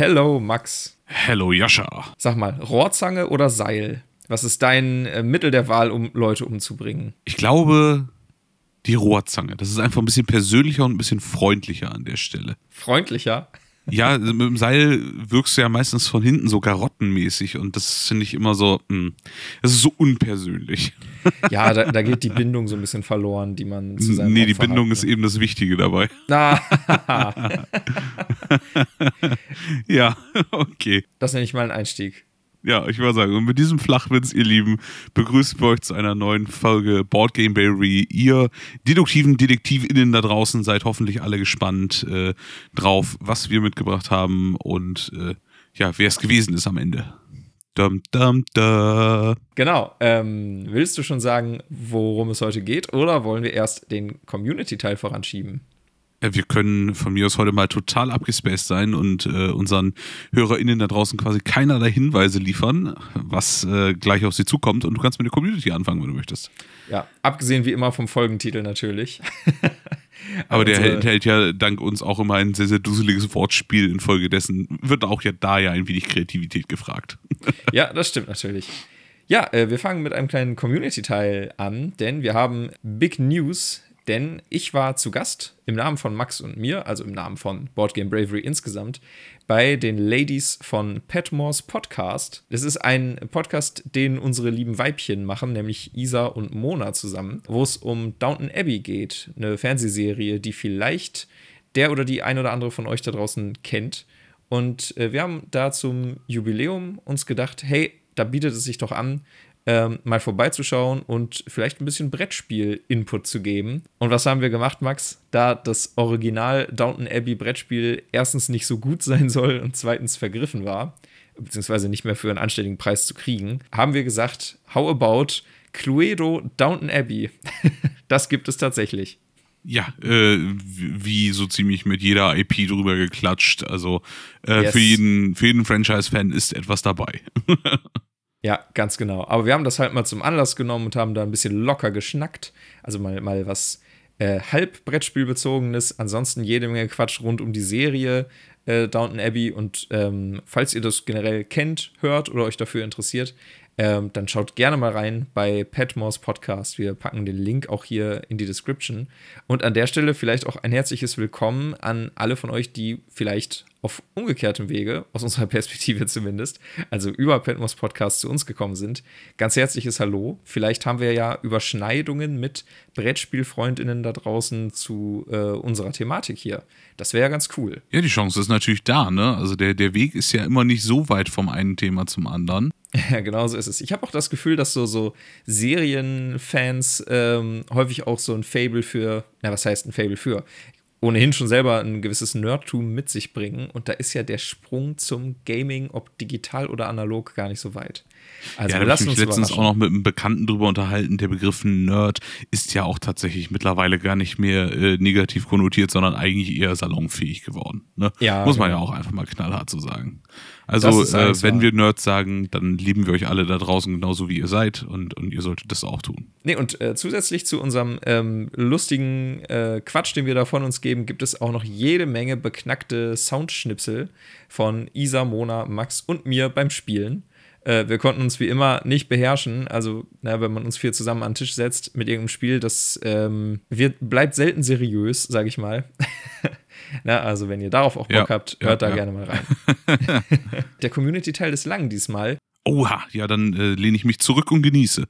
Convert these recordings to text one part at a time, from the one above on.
Hello, Max. Hello, Joscha. Sag mal, Rohrzange oder Seil? Was ist dein äh, Mittel der Wahl, um Leute umzubringen? Ich glaube, die Rohrzange. Das ist einfach ein bisschen persönlicher und ein bisschen freundlicher an der Stelle. Freundlicher? Ja, mit dem Seil wirkst du ja meistens von hinten so garottenmäßig und das finde ich immer so, mh, hm, das ist so unpersönlich. Ja, da, da, geht die Bindung so ein bisschen verloren, die man zu seinem Nee, Opfer die Bindung hat, ist ne? eben das Wichtige dabei. Na. ja, okay. Das nenne ich mal einen Einstieg. Ja, ich würde sagen, und mit diesem Flachwitz, ihr Lieben, begrüßen wir euch zu einer neuen Folge Board Game Berry. Ihr deduktiven DetektivInnen da draußen seid hoffentlich alle gespannt äh, drauf, was wir mitgebracht haben und äh, ja, wer es gewesen ist am Ende. Dum, dum, dum. Genau. Ähm, willst du schon sagen, worum es heute geht, oder wollen wir erst den Community-Teil voranschieben? Wir können von mir aus heute mal total abgespaced sein und äh, unseren HörerInnen da draußen quasi keinerlei Hinweise liefern, was äh, gleich auf sie zukommt. Und du kannst mit der Community anfangen, wenn du möchtest. Ja, abgesehen wie immer vom Folgentitel natürlich. Aber der also, enthält ja dank uns auch immer ein sehr, sehr duseliges Wortspiel. Infolgedessen wird auch ja da ja ein wenig Kreativität gefragt. ja, das stimmt natürlich. Ja, äh, wir fangen mit einem kleinen Community-Teil an, denn wir haben Big News denn ich war zu Gast im Namen von Max und mir, also im Namen von Boardgame Bravery insgesamt, bei den Ladies von Petmores Podcast. Das ist ein Podcast, den unsere lieben Weibchen machen, nämlich Isa und Mona zusammen, wo es um Downton Abbey geht, eine Fernsehserie, die vielleicht der oder die ein oder andere von euch da draußen kennt. Und äh, wir haben da zum Jubiläum uns gedacht, hey, da bietet es sich doch an, ähm, mal vorbeizuschauen und vielleicht ein bisschen Brettspiel-Input zu geben. Und was haben wir gemacht, Max? Da das Original Downton Abbey Brettspiel erstens nicht so gut sein soll und zweitens vergriffen war, beziehungsweise nicht mehr für einen anständigen Preis zu kriegen, haben wir gesagt, how about Cluedo Downton Abbey? das gibt es tatsächlich. Ja, äh, wie so ziemlich mit jeder IP drüber geklatscht. Also äh, yes. für jeden, für jeden Franchise-Fan ist etwas dabei. Ja, ganz genau. Aber wir haben das halt mal zum Anlass genommen und haben da ein bisschen locker geschnackt. Also mal, mal was äh, halb Brettspielbezogenes. Ansonsten jede Menge Quatsch rund um die Serie äh, Downton Abbey. Und ähm, falls ihr das generell kennt, hört oder euch dafür interessiert, ähm, dann schaut gerne mal rein bei Petmores Podcast. Wir packen den Link auch hier in die Description. Und an der Stelle vielleicht auch ein herzliches Willkommen an alle von euch, die vielleicht auf umgekehrtem Wege, aus unserer Perspektive zumindest, also über Petmos Podcast zu uns gekommen sind. Ganz herzliches Hallo. Vielleicht haben wir ja Überschneidungen mit Brettspielfreundinnen da draußen zu äh, unserer Thematik hier. Das wäre ja ganz cool. Ja, die Chance ist natürlich da, ne? Also der, der Weg ist ja immer nicht so weit vom einen Thema zum anderen. Ja, genau so ist es. Ich habe auch das Gefühl, dass so, so Serienfans ähm, häufig auch so ein Fable für, na, was heißt ein Fable für? ohnehin schon selber ein gewisses Nerdtum mit sich bringen. Und da ist ja der Sprung zum Gaming, ob digital oder analog, gar nicht so weit. Also ja, da habe ich mich letztens auch noch mit einem Bekannten drüber unterhalten. Der Begriff Nerd ist ja auch tatsächlich mittlerweile gar nicht mehr äh, negativ konnotiert, sondern eigentlich eher salonfähig geworden. Ne? Ja, Muss man genau. ja auch einfach mal knallhart so sagen. Also, äh, wenn wir Nerds sagen, dann lieben wir euch alle da draußen genauso wie ihr seid und, und ihr solltet das auch tun. Nee, und äh, zusätzlich zu unserem ähm, lustigen äh, Quatsch, den wir da von uns geben, gibt es auch noch jede Menge beknackte Soundschnipsel von Isa, Mona, Max und mir beim Spielen. Äh, wir konnten uns wie immer nicht beherrschen. Also, na, wenn man uns vier zusammen an den Tisch setzt mit irgendeinem Spiel, das ähm, wird, bleibt selten seriös, sage ich mal. Na, also wenn ihr darauf auch Bock ja, habt, hört ja, da ja. gerne mal rein. Der Community-Teil ist lang diesmal. Oha, ja, dann äh, lehne ich mich zurück und genieße.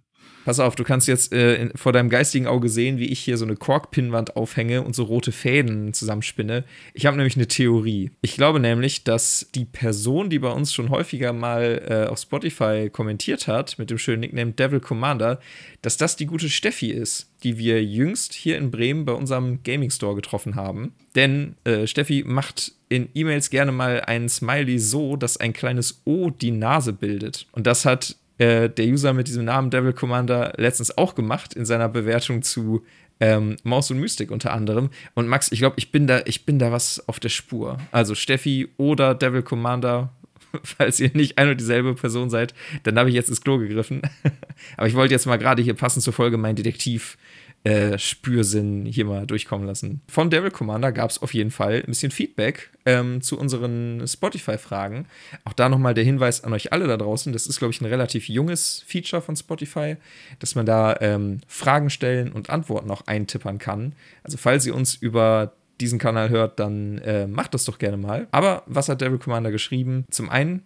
Pass auf, du kannst jetzt äh, in, vor deinem geistigen Auge sehen, wie ich hier so eine Korkpinnwand aufhänge und so rote Fäden zusammenspinne. Ich habe nämlich eine Theorie. Ich glaube nämlich, dass die Person, die bei uns schon häufiger mal äh, auf Spotify kommentiert hat, mit dem schönen Nickname Devil Commander, dass das die gute Steffi ist, die wir jüngst hier in Bremen bei unserem Gaming Store getroffen haben. Denn äh, Steffi macht in E-Mails gerne mal einen Smiley so, dass ein kleines O die Nase bildet. Und das hat äh, der User mit diesem Namen Devil Commander letztens auch gemacht in seiner Bewertung zu ähm, Maus und Mystik unter anderem. Und Max, ich glaube, ich bin da, ich bin da was auf der Spur. Also Steffi oder Devil Commander, falls ihr nicht ein und dieselbe Person seid, dann habe ich jetzt ins Klo gegriffen. Aber ich wollte jetzt mal gerade hier passend zur Folge meinen Detektiv äh, Spürsinn hier mal durchkommen lassen. Von Devil Commander gab es auf jeden Fall ein bisschen Feedback ähm, zu unseren Spotify-Fragen. Auch da nochmal der Hinweis an euch alle da draußen. Das ist, glaube ich, ein relativ junges Feature von Spotify, dass man da ähm, Fragen stellen und Antworten auch eintippern kann. Also falls ihr uns über diesen Kanal hört, dann äh, macht das doch gerne mal. Aber was hat Devil Commander geschrieben? Zum einen,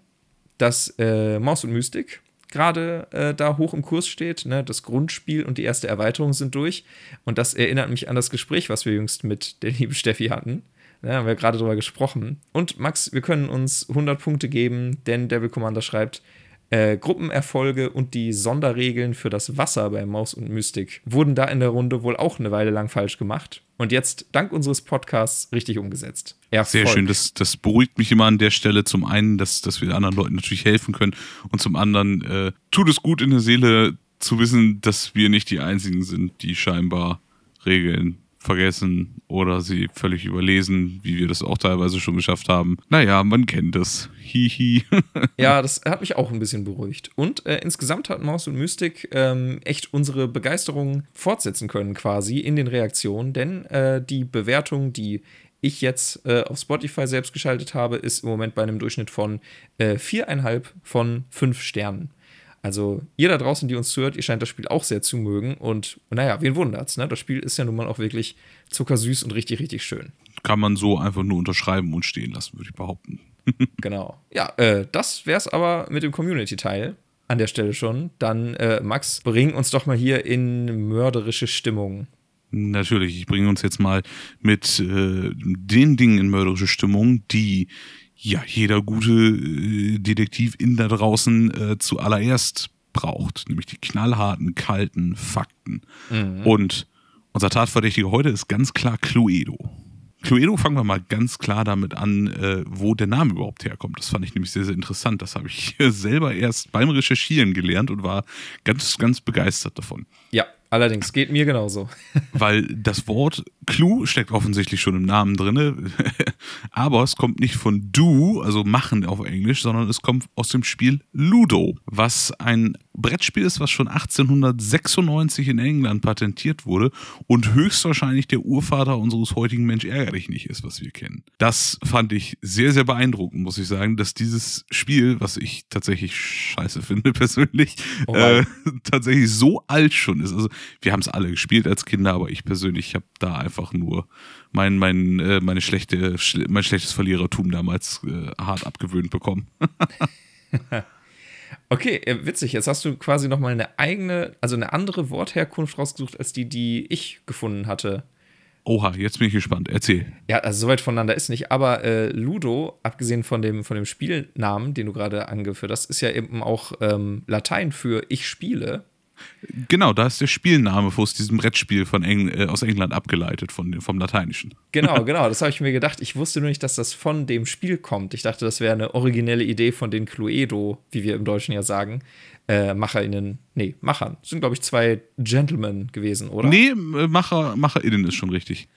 dass äh, Maus und Mystik gerade äh, da hoch im Kurs steht. Ne? Das Grundspiel und die erste Erweiterung sind durch. Und das erinnert mich an das Gespräch, was wir jüngst mit der lieben Steffi hatten. Da ne? haben wir gerade drüber gesprochen. Und Max, wir können uns 100 Punkte geben, denn Devil Commander schreibt, äh, Gruppenerfolge und die Sonderregeln für das Wasser bei Maus und Mystik wurden da in der Runde wohl auch eine Weile lang falsch gemacht und jetzt dank unseres Podcasts richtig umgesetzt. Erfolg. Sehr schön, das, das beruhigt mich immer an der Stelle. Zum einen, dass, dass wir anderen Leuten natürlich helfen können und zum anderen äh, tut es gut in der Seele zu wissen, dass wir nicht die Einzigen sind, die scheinbar Regeln vergessen oder sie völlig überlesen, wie wir das auch teilweise schon geschafft haben. Naja, man kennt es. Hihi. ja, das hat mich auch ein bisschen beruhigt. Und äh, insgesamt hat Maus und Mystik ähm, echt unsere Begeisterung fortsetzen können, quasi in den Reaktionen, denn äh, die Bewertung, die ich jetzt äh, auf Spotify selbst geschaltet habe, ist im Moment bei einem Durchschnitt von äh, viereinhalb von fünf Sternen. Also ihr da draußen, die uns zuhört, ihr scheint das Spiel auch sehr zu mögen. Und naja, wen wundert's, ne? Das Spiel ist ja nun mal auch wirklich zuckersüß und richtig, richtig schön. Kann man so einfach nur unterschreiben und stehen lassen, würde ich behaupten. genau. Ja, äh, das wär's aber mit dem Community-Teil an der Stelle schon. Dann, äh, Max, bring uns doch mal hier in mörderische Stimmung. Natürlich, ich bringe uns jetzt mal mit äh, den Dingen in mörderische Stimmung, die ja jeder gute äh, Detektiv in da draußen äh, zuallererst braucht, nämlich die knallharten, kalten Fakten. Mhm. Und unser Tatverdächtiger heute ist ganz klar Cluedo. Cluedo fangen wir mal ganz klar damit an, äh, wo der Name überhaupt herkommt. Das fand ich nämlich sehr, sehr interessant. Das habe ich selber erst beim Recherchieren gelernt und war ganz, ganz begeistert davon. Ja, Allerdings, geht mir genauso. Weil das Wort Clue steckt offensichtlich schon im Namen drin, aber es kommt nicht von do, also machen auf Englisch, sondern es kommt aus dem Spiel Ludo, was ein Brettspiel ist, was schon 1896 in England patentiert wurde und höchstwahrscheinlich der Urvater unseres heutigen Mensch ärgerlich nicht ist, was wir kennen. Das fand ich sehr, sehr beeindruckend, muss ich sagen, dass dieses Spiel, was ich tatsächlich scheiße finde persönlich, oh äh, tatsächlich so alt schon ist. Also wir haben es alle gespielt als Kinder, aber ich persönlich habe da einfach nur mein, mein, äh, meine schlechte, mein schlechtes Verlierertum damals äh, hart abgewöhnt bekommen. Okay, äh, witzig. Jetzt hast du quasi noch mal eine eigene, also eine andere Wortherkunft rausgesucht als die, die ich gefunden hatte. Oha, jetzt bin ich gespannt. Erzähl. Ja, also soweit voneinander ist nicht. Aber äh, Ludo, abgesehen von dem, von dem Spielnamen, den du gerade angeführt hast, ist ja eben auch ähm, Latein für ich spiele. Genau, da ist der Spielname aus diesem Brettspiel von Eng äh, aus England abgeleitet, von, vom Lateinischen. Genau, genau, das habe ich mir gedacht. Ich wusste nur nicht, dass das von dem Spiel kommt. Ich dachte, das wäre eine originelle Idee von den Cluedo, wie wir im Deutschen ja sagen, äh, MacherInnen. Nee, Machern. Das sind, glaube ich, zwei Gentlemen gewesen, oder? Nee, Macher, MacherInnen ist schon richtig.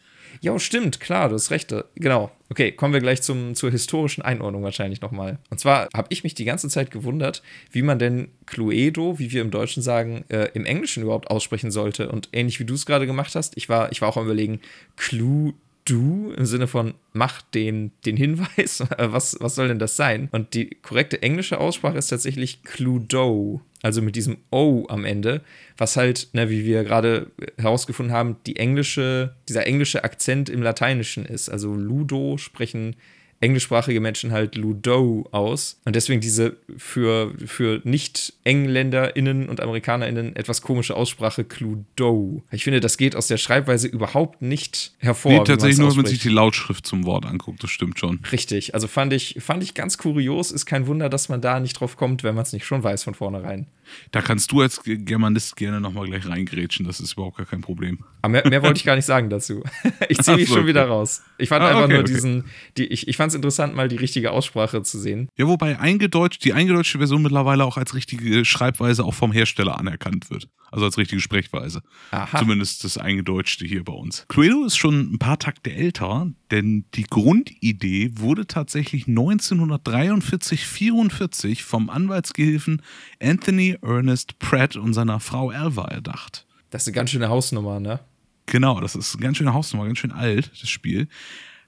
Ja, stimmt, klar, du hast recht. Genau. Okay, kommen wir gleich zum, zur historischen Einordnung wahrscheinlich nochmal. Und zwar habe ich mich die ganze Zeit gewundert, wie man denn Cluedo, wie wir im Deutschen sagen, äh, im Englischen überhaupt aussprechen sollte. Und ähnlich wie du es gerade gemacht hast, ich war, ich war auch am überlegen, Clue du im Sinne von mach den, den Hinweis, was, was soll denn das sein? Und die korrekte englische Aussprache ist tatsächlich Cluedo, also mit diesem O am Ende, was halt, ne, wie wir gerade herausgefunden haben, die englische, dieser englische Akzent im Lateinischen ist. Also Ludo sprechen englischsprachige Menschen halt Ludo aus. Und deswegen diese für, für Nicht-EngländerInnen und AmerikanerInnen etwas komische Aussprache Cluedo. Ich finde, das geht aus der Schreibweise überhaupt nicht hervor. Nee, tatsächlich nur, wenn man sich die Lautschrift zum Wort anguckt, das stimmt schon. Richtig, also fand ich, fand ich ganz kurios. Ist kein Wunder, dass man da nicht drauf kommt, wenn man es nicht schon weiß von vornherein. Da kannst du als Germanist gerne nochmal gleich reingrätschen, das ist überhaupt gar kein Problem. Aber mehr, mehr wollte ich gar nicht sagen dazu. Ich ziehe mich so, schon okay. wieder raus. Ich fand ah, einfach okay, nur okay. diesen, die, ich, ich fand es interessant, mal die richtige Aussprache zu sehen. Ja, wobei eingedeutscht, die eingedeutschte Version mittlerweile auch als richtige Schreibweise auch vom Hersteller anerkannt wird. Also als richtige Sprechweise. Aha. Zumindest das Eingedeutschte hier bei uns. Cluedo ist schon ein paar Takte älter, denn die Grundidee wurde tatsächlich 1943-44 vom Anwaltsgehilfen Anthony Ernest Pratt und seiner Frau Alva erdacht. Das ist eine ganz schöne Hausnummer, ne? Genau, das ist eine ganz schöne Hausnummer, ganz schön alt, das Spiel.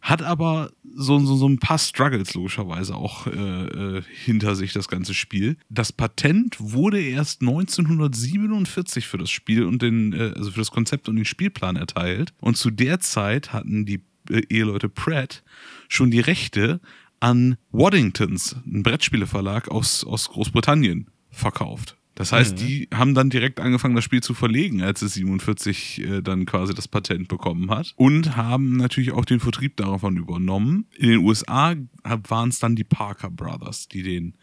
Hat aber so, so, so ein paar Struggles logischerweise auch äh, äh, hinter sich, das ganze Spiel. Das Patent wurde erst 1947 für das Spiel und den, äh, also für das Konzept und den Spielplan erteilt. Und zu der Zeit hatten die Eheleute Pratt schon die Rechte an Waddingtons, ein Brettspieleverlag aus, aus Großbritannien, verkauft. Das heißt, mhm. die haben dann direkt angefangen, das Spiel zu verlegen, als es 47 äh, dann quasi das Patent bekommen hat. Und haben natürlich auch den Vertrieb davon übernommen. In den USA waren es dann die Parker Brothers, die den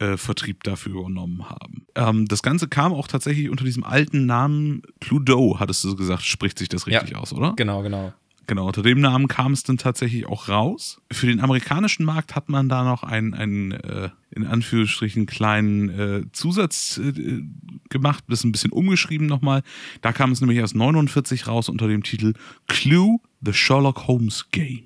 äh, Vertrieb dafür übernommen haben. Ähm, das Ganze kam auch tatsächlich unter diesem alten Namen Cluedo, hattest du gesagt, spricht sich das richtig ja, aus, oder? Genau, genau. Genau, unter dem Namen kam es dann tatsächlich auch raus. Für den amerikanischen Markt hat man da noch einen, einen äh, in Anführungsstrichen kleinen äh, Zusatz äh, gemacht, das ein bisschen umgeschrieben nochmal. Da kam es nämlich erst 49 raus unter dem Titel Clue, The Sherlock Holmes Game.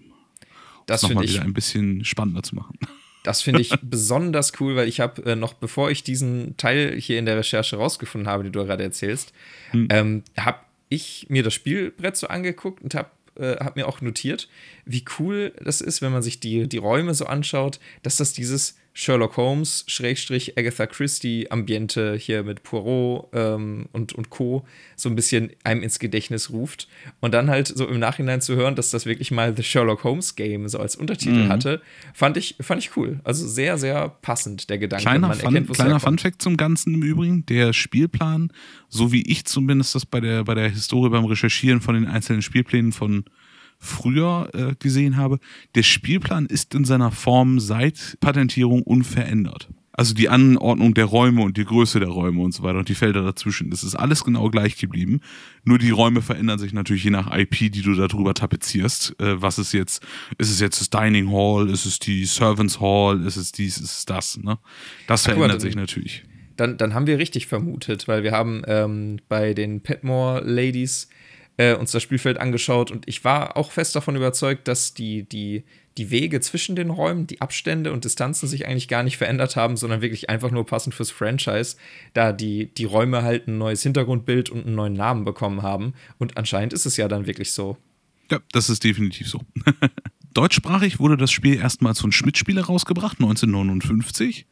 Das nochmal wieder ein bisschen spannender zu machen. Das finde ich besonders cool, weil ich habe äh, noch, bevor ich diesen Teil hier in der Recherche rausgefunden habe, den du gerade erzählst, hm. ähm, habe ich mir das Spielbrett so angeguckt und habe äh, habe mir auch notiert, wie cool das ist, wenn man sich die, die Räume so anschaut, dass das dieses Sherlock Holmes, Schrägstrich Agatha Christie Ambiente hier mit Poirot ähm, und, und Co. so ein bisschen einem ins Gedächtnis ruft. Und dann halt so im Nachhinein zu hören, dass das wirklich mal The Sherlock Holmes Game so als Untertitel mhm. hatte, fand ich, fand ich cool. Also sehr, sehr passend, der Gedanke. Kleiner, Man Fun, erkennt, kleiner Funfact zum Ganzen im Übrigen, der Spielplan, so wie ich zumindest das bei der, bei der Historie beim Recherchieren von den einzelnen Spielplänen von früher äh, gesehen habe, der Spielplan ist in seiner Form seit Patentierung unverändert. Also die Anordnung der Räume und die Größe der Räume und so weiter und die Felder dazwischen, das ist alles genau gleich geblieben. Nur die Räume verändern sich natürlich je nach IP, die du darüber tapezierst. Äh, was ist jetzt, ist es jetzt das Dining Hall, ist es die Servants Hall, ist es dies, ist es das, ne? Das Ach, verändert sich natürlich. Dann, dann haben wir richtig vermutet, weil wir haben ähm, bei den Petmore Ladies äh, uns das Spielfeld angeschaut und ich war auch fest davon überzeugt, dass die, die, die Wege zwischen den Räumen, die Abstände und Distanzen sich eigentlich gar nicht verändert haben, sondern wirklich einfach nur passend fürs Franchise, da die, die Räume halt ein neues Hintergrundbild und einen neuen Namen bekommen haben. Und anscheinend ist es ja dann wirklich so. Ja, das ist definitiv so. Deutschsprachig wurde das Spiel erstmals von Schmidt-Spiele rausgebracht, 1959.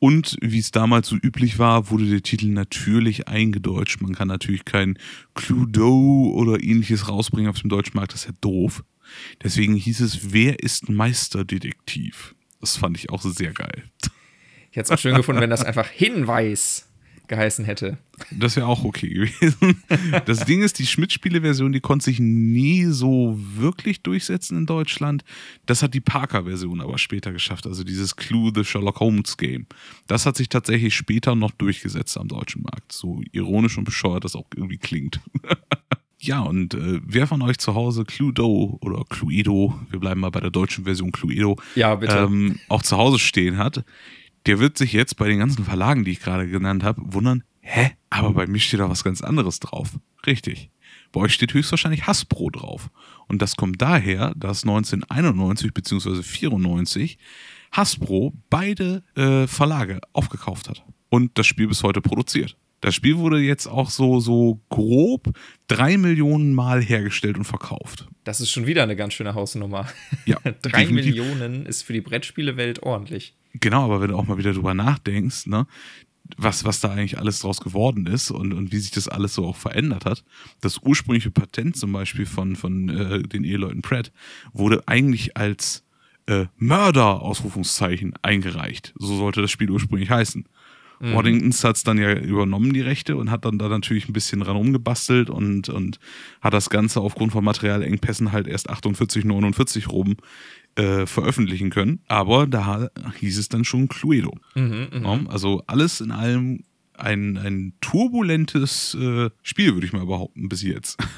Und wie es damals so üblich war, wurde der Titel natürlich eingedeutscht. Man kann natürlich kein Cluedo oder ähnliches rausbringen auf dem deutschen Markt, das ist ja doof. Deswegen hieß es, wer ist Meisterdetektiv? Das fand ich auch sehr geil. Ich hätte es auch schön gefunden, wenn das einfach Hinweis geheißen hätte. Das wäre auch okay gewesen. Das Ding ist, die Schmidt-Spiele-Version, die konnte sich nie so wirklich durchsetzen in Deutschland. Das hat die Parker-Version aber später geschafft, also dieses Clue the Sherlock Holmes Game. Das hat sich tatsächlich später noch durchgesetzt am deutschen Markt. So ironisch und bescheuert das auch irgendwie klingt. Ja, und äh, wer von euch zu Hause Cluedo oder Cluedo, wir bleiben mal bei der deutschen Version Cluedo, ja, bitte. Ähm, auch zu Hause stehen hat, der wird sich jetzt bei den ganzen Verlagen, die ich gerade genannt habe, wundern, hä? Aber bei mir steht da was ganz anderes drauf. Richtig. Bei euch steht höchstwahrscheinlich Hasbro drauf. Und das kommt daher, dass 1991 bzw. 94 Hasbro beide äh, Verlage aufgekauft hat und das Spiel bis heute produziert. Das Spiel wurde jetzt auch so, so grob drei Millionen Mal hergestellt und verkauft. Das ist schon wieder eine ganz schöne Hausnummer. Ja. drei Millionen ist für die Brettspielewelt ordentlich. Genau, aber wenn du auch mal wieder drüber nachdenkst, ne, was, was da eigentlich alles draus geworden ist und, und wie sich das alles so auch verändert hat. Das ursprüngliche Patent zum Beispiel von, von äh, den Eheleuten Pratt wurde eigentlich als äh, Mörder, Ausrufungszeichen, eingereicht. So sollte das Spiel ursprünglich heißen. Mhm. Waddingtons hat es dann ja übernommen, die Rechte, und hat dann da natürlich ein bisschen dran rumgebastelt und, und hat das Ganze aufgrund von Materialengpässen halt erst 48, 49 rum äh, veröffentlichen können. Aber da hieß es dann schon Cluedo. Mhm, ja, also alles in allem ein, ein turbulentes äh, Spiel, würde ich mal behaupten, bis jetzt.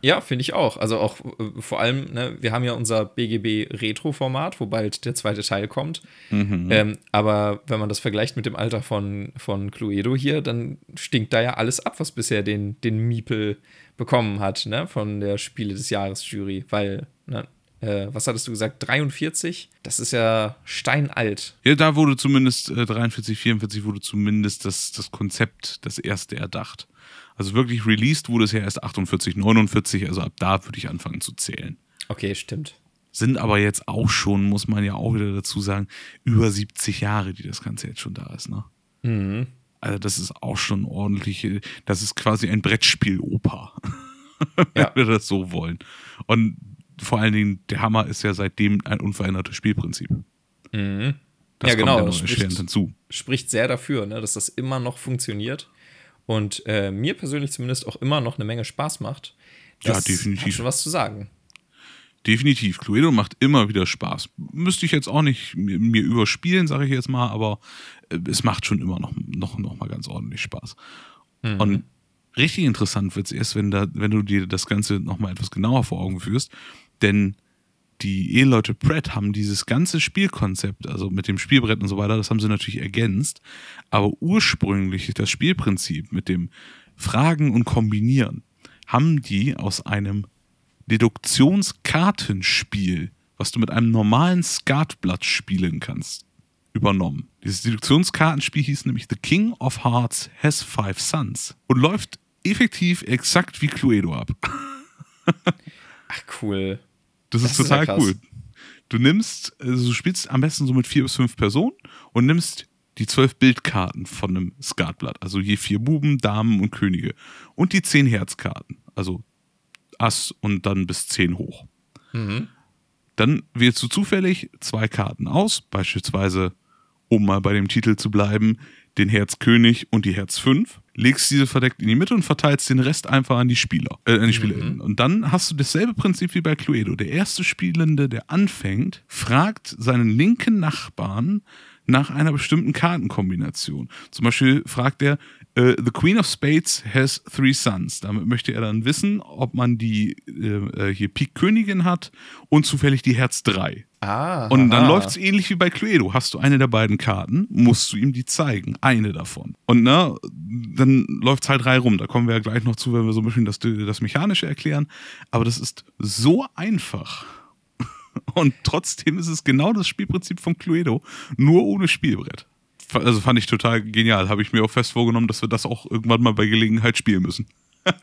Ja, finde ich auch. Also auch äh, vor allem, ne, wir haben ja unser BGB Retro-Format, wo bald der zweite Teil kommt. Mhm. Ähm, aber wenn man das vergleicht mit dem Alter von, von Cluedo hier, dann stinkt da ja alles ab, was bisher den, den Miepel bekommen hat, ne, von der Spiele des Jahres-Jury. Weil, ne, äh, was hattest du gesagt, 43? Das ist ja steinalt. Ja, da wurde zumindest, äh, 43, 44 wurde zumindest das, das Konzept, das erste erdacht. Also wirklich released wurde es ja erst 48, 49, also ab da würde ich anfangen zu zählen. Okay, stimmt. Sind aber jetzt auch schon, muss man ja auch wieder dazu sagen, über 70 Jahre, die das Ganze jetzt schon da ist, ne? Mhm. Also das ist auch schon ordentlich, das ist quasi ein Brettspiel-Opa, ja. wenn wir das so wollen. Und vor allen Dingen, der Hammer ist ja seitdem ein unverändertes Spielprinzip. Mhm. Das ja, genau. Das spricht, hinzu. spricht sehr dafür, ne, dass das immer noch funktioniert und äh, mir persönlich zumindest auch immer noch eine Menge Spaß macht. Das ja, definitiv. Hat schon was zu sagen. Definitiv. Cluedo macht immer wieder Spaß. Müsste ich jetzt auch nicht mir, mir überspielen, sage ich jetzt mal, aber äh, es macht schon immer noch, noch, noch mal ganz ordentlich Spaß. Mhm. Und richtig interessant wird es erst, wenn, da, wenn du dir das Ganze noch mal etwas genauer vor Augen führst. Denn die Eheleute Pratt haben dieses ganze Spielkonzept, also mit dem Spielbrett und so weiter, das haben sie natürlich ergänzt. Aber ursprünglich das Spielprinzip mit dem Fragen und Kombinieren haben die aus einem Deduktionskartenspiel, was du mit einem normalen Skatblatt spielen kannst, übernommen. Dieses Deduktionskartenspiel hieß nämlich The King of Hearts Has Five Sons und läuft effektiv exakt wie Cluedo ab. Ach, cool. Das, das ist total ist cool. Du nimmst, also du spielst am besten so mit vier bis fünf Personen und nimmst die zwölf Bildkarten von einem Skatblatt. Also je vier Buben, Damen und Könige. Und die zehn Herzkarten. Also Ass und dann bis zehn hoch. Mhm. Dann wählst du zufällig zwei Karten aus, beispielsweise, um mal bei dem Titel zu bleiben, den Herz König und die Herz 5 legst diese verdeckt in die Mitte und verteilst den Rest einfach an die Spieler, äh, an die SpielerInnen. Mhm. Und dann hast du dasselbe Prinzip wie bei Cluedo. Der erste Spielende, der anfängt, fragt seinen linken Nachbarn nach einer bestimmten Kartenkombination. Zum Beispiel fragt er, Uh, the Queen of Spades has three sons. Damit möchte er dann wissen, ob man die äh, äh hier Pik Königin hat und zufällig die Herz 3. Ah, und dann läuft es ähnlich wie bei Cluedo. Hast du eine der beiden Karten, musst du ihm die zeigen. Eine davon. Und ne, dann läuft Teil 3 rum. Da kommen wir ja gleich noch zu, wenn wir so ein bisschen das, das Mechanische erklären. Aber das ist so einfach. Und trotzdem ist es genau das Spielprinzip von Cluedo, nur ohne Spielbrett also fand ich total genial. Habe ich mir auch fest vorgenommen, dass wir das auch irgendwann mal bei Gelegenheit spielen müssen.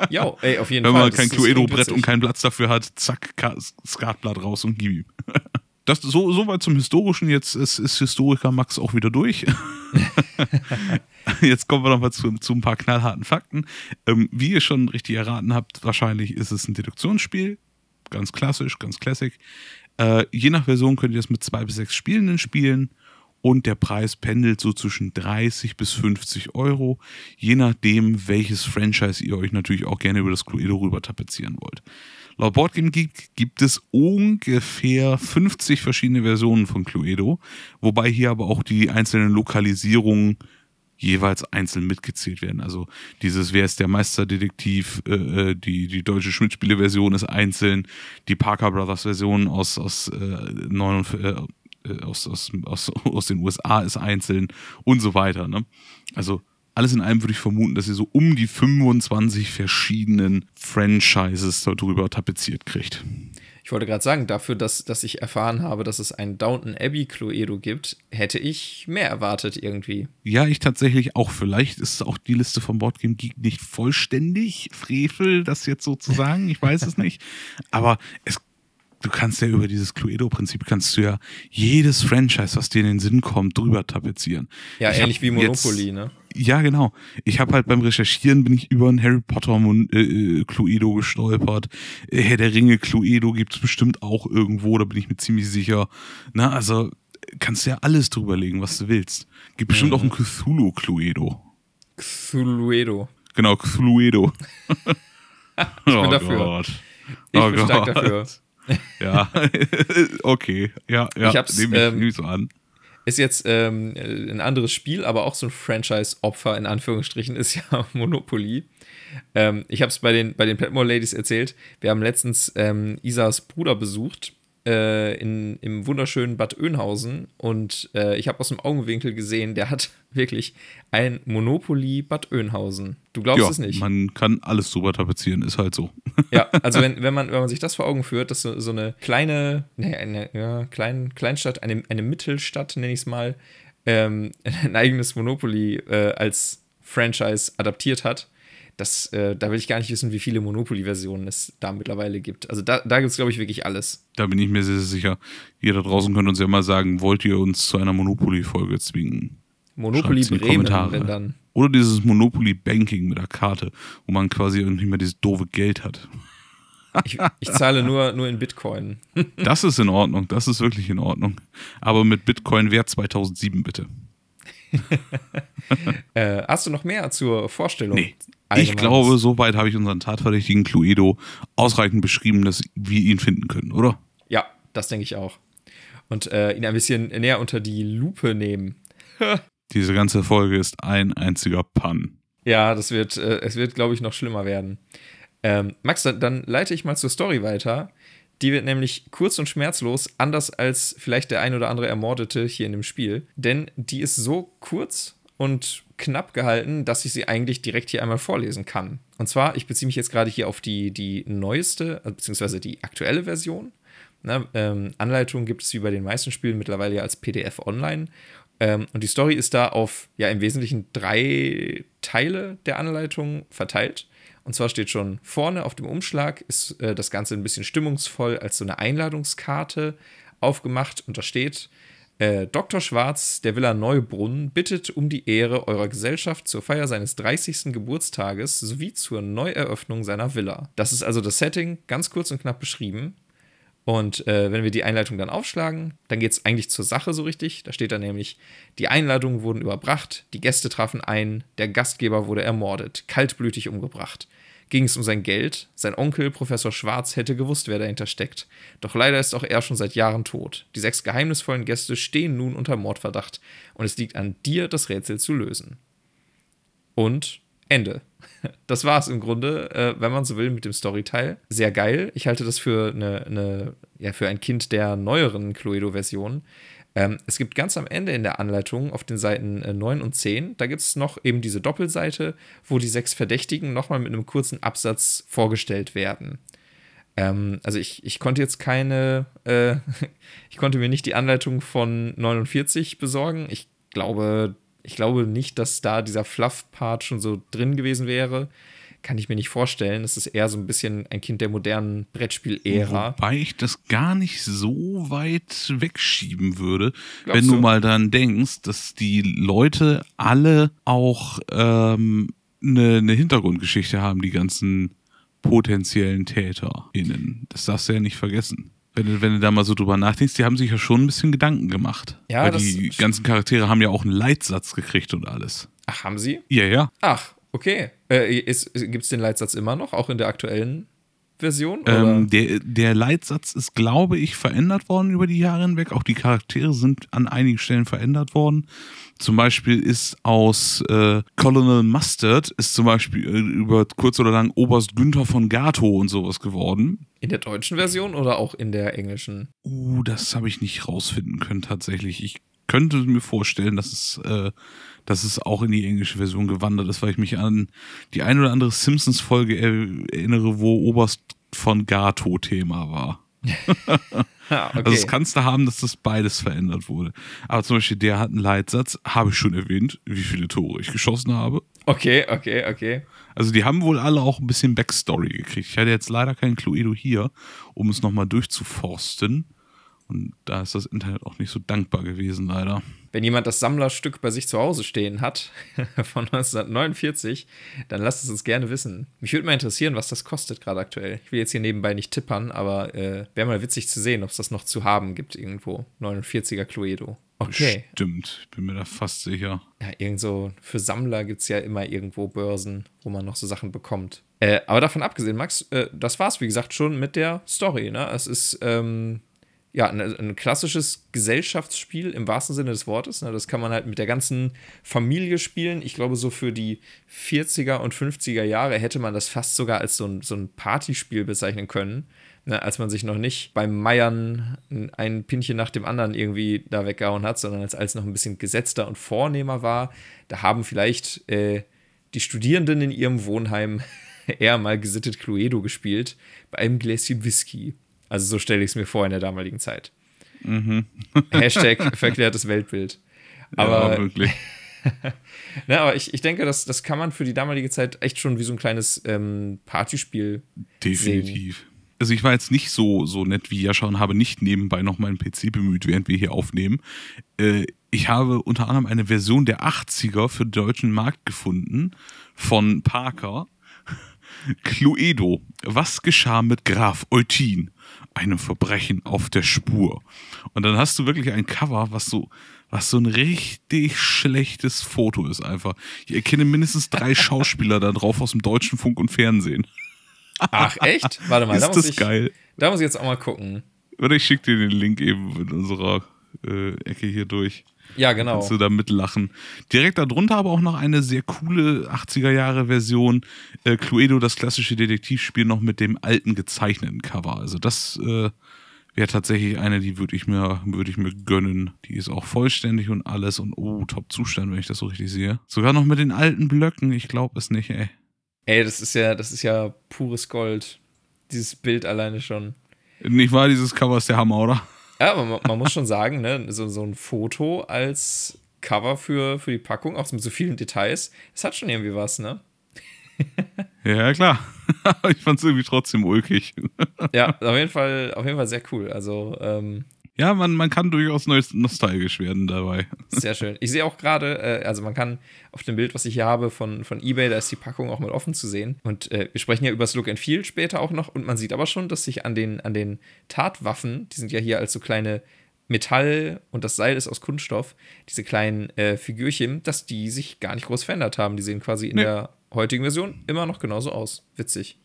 Ja, ey, auf jeden Wenn Fall. Wenn man kein Cluedo-Brett und keinen Platz dafür hat, zack, Skatblatt raus und gib ihm. Das, so, so weit zum Historischen. Jetzt ist, ist Historiker Max auch wieder durch. Jetzt kommen wir nochmal zu, zu ein paar knallharten Fakten. Ähm, wie ihr schon richtig erraten habt, wahrscheinlich ist es ein Deduktionsspiel. Ganz klassisch, ganz classic. Äh, je nach Version könnt ihr es mit zwei bis sechs Spielenden spielen und der Preis pendelt so zwischen 30 bis 50 Euro, je nachdem, welches Franchise ihr euch natürlich auch gerne über das Cluedo rüber tapezieren wollt. Laut Boardgame Geek gibt es ungefähr 50 verschiedene Versionen von Cluedo, wobei hier aber auch die einzelnen Lokalisierungen jeweils einzeln mitgezählt werden. Also dieses Wer ist der Meisterdetektiv, äh, äh die, die deutsche Schmidt-Spiele-Version ist einzeln, die Parker Brothers-Version aus, aus äh, 49, äh, äh, aus, aus, aus, aus den USA ist einzeln und so weiter. Ne? Also alles in allem würde ich vermuten, dass ihr so um die 25 verschiedenen Franchises darüber tapeziert kriegt. Ich wollte gerade sagen, dafür, dass, dass ich erfahren habe, dass es ein Downton Abbey Cluedo gibt, hätte ich mehr erwartet irgendwie. Ja, ich tatsächlich auch. Vielleicht ist auch die Liste vom Boardgame Geek nicht vollständig. Frevel, das jetzt so zu sagen. Ich weiß es nicht. Aber es du kannst ja über dieses Cluedo-Prinzip kannst du ja jedes Franchise, was dir in den Sinn kommt, drüber tapezieren. Ja, ich ähnlich wie Monopoly, ne? Ja, genau. Ich habe halt beim Recherchieren bin ich über ein Harry Potter äh, äh, Cluedo gestolpert. Äh, Herr der Ringe Cluedo gibt's bestimmt auch irgendwo, da bin ich mir ziemlich sicher. Na, also kannst du ja alles drüber legen, was du willst. Gibt bestimmt mhm. auch ein Cthulhu Cluedo. Cthulhuedo. Genau, Cthulhuedo. ich bin oh dafür. Gott. Ich oh bin Gott. stark dafür. Ja, okay. Ja, ja. Ich hab's, nehme ich, ähm, nehm ich so an. Ist jetzt ähm, ein anderes Spiel, aber auch so ein Franchise-Opfer in Anführungsstrichen ist ja Monopoly. Ähm, ich habe es bei den, bei den Petmore Ladies erzählt. Wir haben letztens ähm, Isas Bruder besucht äh, in, im wunderschönen Bad Oeynhausen und äh, ich habe aus dem Augenwinkel gesehen, der hat wirklich ein Monopoly Bad Oeynhausen. Du glaubst ja, es nicht. Man kann alles drüber tapezieren, ist halt so. Ja, also wenn, wenn, man, wenn man sich das vor Augen führt, dass so, so eine kleine, ne, eine ja, klein, Kleinstadt, eine, eine Mittelstadt, nenne ich es mal, ähm, ein eigenes Monopoly äh, als Franchise adaptiert hat, Das, äh, da will ich gar nicht wissen, wie viele Monopoly-Versionen es da mittlerweile gibt. Also da, da gibt es, glaube ich, wirklich alles. Da bin ich mir sehr, sehr sicher. Ihr da draußen könnt uns ja mal sagen, wollt ihr uns zu einer Monopoly-Folge zwingen? Monopoly Bremen, Kommentare. wenn dann. Oder dieses Monopoly Banking mit der Karte, wo man quasi irgendwie mehr dieses doofe Geld hat. Ich, ich, zahle nur, nur in Bitcoin. das ist in Ordnung, das ist wirklich in Ordnung. Aber mit Bitcoin Wert 2007 bitte. äh, hast du noch mehr zur Vorstellung? Nee. Ich glaube, soweit habe ich unseren Tatverdächtigen Cluedo ausreichend beschrieben, dass wir ihn finden können, oder? Ja, das denke ich auch. Und äh, ihn ein bisschen näher unter die Lupe nehmen. Diese ganze Folge ist ein einziger Pun. Ja, das wird, äh, es wird, glaube ich, noch schlimmer werden. Ähm, Max, dann, dann, leite ich mal zur Story weiter. Die wird nämlich kurz und schmerzlos, anders als vielleicht der ein oder andere Ermordete hier in dem Spiel. Denn die ist so kurz und knapp gehalten, dass ich sie eigentlich direkt hier einmal vorlesen kann. Und zwar, ich beziehe mich jetzt gerade hier auf die, die neueste, äh, beziehungsweise die aktuelle Version. Na, ähm, Anleitungen gibt es wie bei den meisten Spielen mittlerweile ja als PDF online. Ähm, und die Story ist da auf ja im Wesentlichen drei Teile der Anleitung verteilt. Und zwar steht schon vorne auf dem Umschlag, ist äh, das Ganze ein bisschen stimmungsvoll als so eine Einladungskarte aufgemacht. Und da steht, äh, Dr. Schwarz der Villa Neubrunn bittet um die Ehre eurer Gesellschaft zur Feier seines 30. Geburtstages sowie zur Neueröffnung seiner Villa. Das ist also das Setting, ganz kurz und knapp beschrieben. Und äh, wenn wir die Einleitung dann aufschlagen, dann geht es eigentlich zur Sache so richtig. Da steht dann nämlich, die Einladungen wurden überbracht, die Gäste trafen ein, der Gastgeber wurde ermordet, kaltblütig umgebracht ging es um sein Geld. Sein Onkel, Professor Schwarz, hätte gewusst, wer dahinter steckt. Doch leider ist auch er schon seit Jahren tot. Die sechs geheimnisvollen Gäste stehen nun unter Mordverdacht und es liegt an dir, das Rätsel zu lösen. Und Ende. Das war es im Grunde, äh, wenn man so will, mit dem Storyteil. Sehr geil. Ich halte das für eine, eine ja, für ein Kind der neueren Cluedo-Version. Ähm, es gibt ganz am Ende in der Anleitung auf den Seiten äh, 9 und 10, da gibt es noch eben diese Doppelseite, wo die sechs Verdächtigen nochmal mit einem kurzen Absatz vorgestellt werden. Ähm, also ich, ich konnte jetzt keine, äh, ich konnte mir nicht die Anleitung von 49 besorgen. Ich glaube, ich glaube nicht, dass da dieser Fluff-Part schon so drin gewesen wäre kann ich mir nicht vorstellen. Es ist eher so ein bisschen ein Kind der modernen Brettspiel-Ära. Wobei ich das gar nicht so weit wegschieben würde, Glaubst wenn du, du mal dann denkst, dass die Leute alle auch ähm, eine, eine Hintergrundgeschichte haben, die ganzen potenziellen TäterInnen. Das darfst du ja nicht vergessen. Wenn du, wenn du da mal so drüber nachdenkst, die haben sich ja schon ein bisschen Gedanken gemacht. Ja, Weil die ganzen Charaktere haben ja auch einen Leitsatz gekriegt und alles. Ach, haben sie? Ja, ja. Ach, Okay. Äh, Gibt es den Leitsatz immer noch, auch in der aktuellen Version? Ähm, der, der Leitsatz ist, glaube ich, verändert worden über die Jahre hinweg. Auch die Charaktere sind an einigen Stellen verändert worden. Zum Beispiel ist aus äh, Colonel Mustard ist zum Beispiel äh, über kurz oder lang Oberst Günther von Gato und sowas geworden. In der deutschen Version oder auch in der englischen? Uh, das habe ich nicht rausfinden können tatsächlich. Ich könnte mir vorstellen, dass es äh, dass es auch in die englische Version gewandert ist, weil ich mich an die ein oder andere Simpsons-Folge erinnere, wo Oberst von Gato Thema war. ja, okay. Also es kannst du haben, dass das beides verändert wurde. Aber zum Beispiel der hat einen Leitsatz, habe ich schon erwähnt, wie viele Tore ich geschossen habe. Okay, okay, okay. Also die haben wohl alle auch ein bisschen Backstory gekriegt. Ich hatte jetzt leider keinen Cluedo hier, um es nochmal durchzuforsten. Und da ist das Internet auch nicht so dankbar gewesen, leider. Wenn jemand das Sammlerstück bei sich zu Hause stehen hat, von 1949, dann lasst es uns gerne wissen. Mich würde mal interessieren, was das kostet gerade aktuell. Ich will jetzt hier nebenbei nicht tippern, aber äh, wäre mal witzig zu sehen, ob es das noch zu haben gibt irgendwo. 49er Cluedo. Okay. Stimmt, bin mir da fast sicher. Ja, irgendwo für Sammler gibt es ja immer irgendwo Börsen, wo man noch so Sachen bekommt. Äh, aber davon abgesehen, Max, äh, das es wie gesagt schon mit der Story. Ne? Es ist ähm, ja, ein, ein, klassisches Gesellschaftsspiel im wahrsten Sinne des Wortes. Ne? Das kann man halt mit der ganzen Familie spielen. Ich glaube, so für die 40er und 50er Jahre hätte man das fast sogar als so ein, so ein Partyspiel bezeichnen können. Ne? Als man sich noch nicht beim Meiern ein Pinchen nach dem anderen irgendwie da weggehauen hat, sondern als alles noch ein bisschen gesetzter und vornehmer war. Da haben vielleicht äh, die Studierenden in ihrem Wohnheim eher mal gesittet Cluedo gespielt bei einem Gläschen Whisky. Also so stelle ich es mir vor in der damaligen Zeit. Mhm. Hashtag verklärtes Weltbild. Aber, ja, wirklich. ne, aber ich, ich denke, das, das kann man für die damalige Zeit echt schon wie so ein kleines ähm, Partyspiel Definitiv. Sehen. Also ich war jetzt nicht so, so nett wie Jascha und habe nicht nebenbei noch meinen PC bemüht, während wir hier aufnehmen. Äh, ich habe unter anderem eine Version der 80er für den deutschen Markt gefunden von Parker. Cluedo. Was geschah mit Graf Eutin? Einem Verbrechen auf der Spur. Und dann hast du wirklich ein Cover, was so, was so ein richtig schlechtes Foto ist einfach. Ich erkenne mindestens drei Schauspieler da drauf aus dem deutschen Funk und Fernsehen. Ach, echt? Warte mal, ist da muss das ich, geil. Da muss ich jetzt auch mal gucken. Oder ich schicke dir den Link eben in unserer äh, Ecke hier durch. Ja, genau. Kannst du da mitlachen. Direkt darunter aber auch noch eine sehr coole 80er-Jahre-Version. Äh, Cluedo, das klassische Detektivspiel, noch mit dem alten gezeichneten Cover. Also das äh, wäre tatsächlich eine, die würde ich, mir, würd ich mir gönnen. Die ist auch vollständig und alles und oh, Top-Zustand, wenn ich das so richtig sehe. Sogar noch mit den alten Blöcken, ich glaube es nicht, ey. Ey, das ist ja, das ist ja pures Gold. Dieses Bild alleine schon. Nicht wahr, dieses Cover ist der Hammer, oder? Ja, aber man, man muss schon sagen, ne, so, so ein Foto als Cover für, für die Packung, auch mit so vielen Details, das hat schon irgendwie was, ne? ja, klar. ich fand es irgendwie trotzdem ulkig. ja, auf jeden Fall, auf jeden Fall sehr cool. Also, ähm, ja, man, man kann durchaus nostalgisch werden dabei. Sehr schön. Ich sehe auch gerade, äh, also man kann auf dem Bild, was ich hier habe von, von eBay, da ist die Packung auch mal offen zu sehen. Und äh, wir sprechen ja über das Look and Feel später auch noch. Und man sieht aber schon, dass sich an den, an den Tatwaffen, die sind ja hier als so kleine Metall und das Seil ist aus Kunststoff, diese kleinen äh, Figürchen, dass die sich gar nicht groß verändert haben. Die sehen quasi in nee. der heutigen Version immer noch genauso aus. Witzig.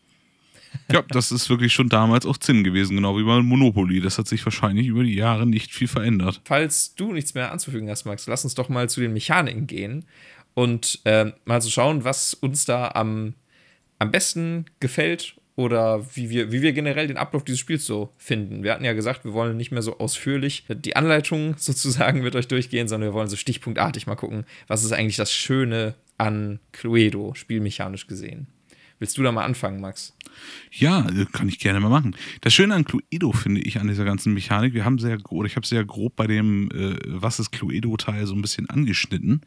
Ja, das ist wirklich schon damals auch Zinn gewesen, genau wie bei Monopoly. Das hat sich wahrscheinlich über die Jahre nicht viel verändert. Falls du nichts mehr anzufügen hast, Max, lass uns doch mal zu den Mechaniken gehen und äh, mal so schauen, was uns da am, am besten gefällt oder wie wir, wie wir generell den Ablauf dieses Spiels so finden. Wir hatten ja gesagt, wir wollen nicht mehr so ausführlich die Anleitung sozusagen mit euch durchgehen, sondern wir wollen so stichpunktartig mal gucken, was ist eigentlich das Schöne an Cluedo, spielmechanisch gesehen. Willst du da mal anfangen, Max? Ja, kann ich gerne mal machen. Das Schöne an Cluedo finde ich an dieser ganzen Mechanik, wir haben sehr, oder ich habe sehr grob bei dem äh, Was ist Cluedo-Teil so ein bisschen angeschnitten,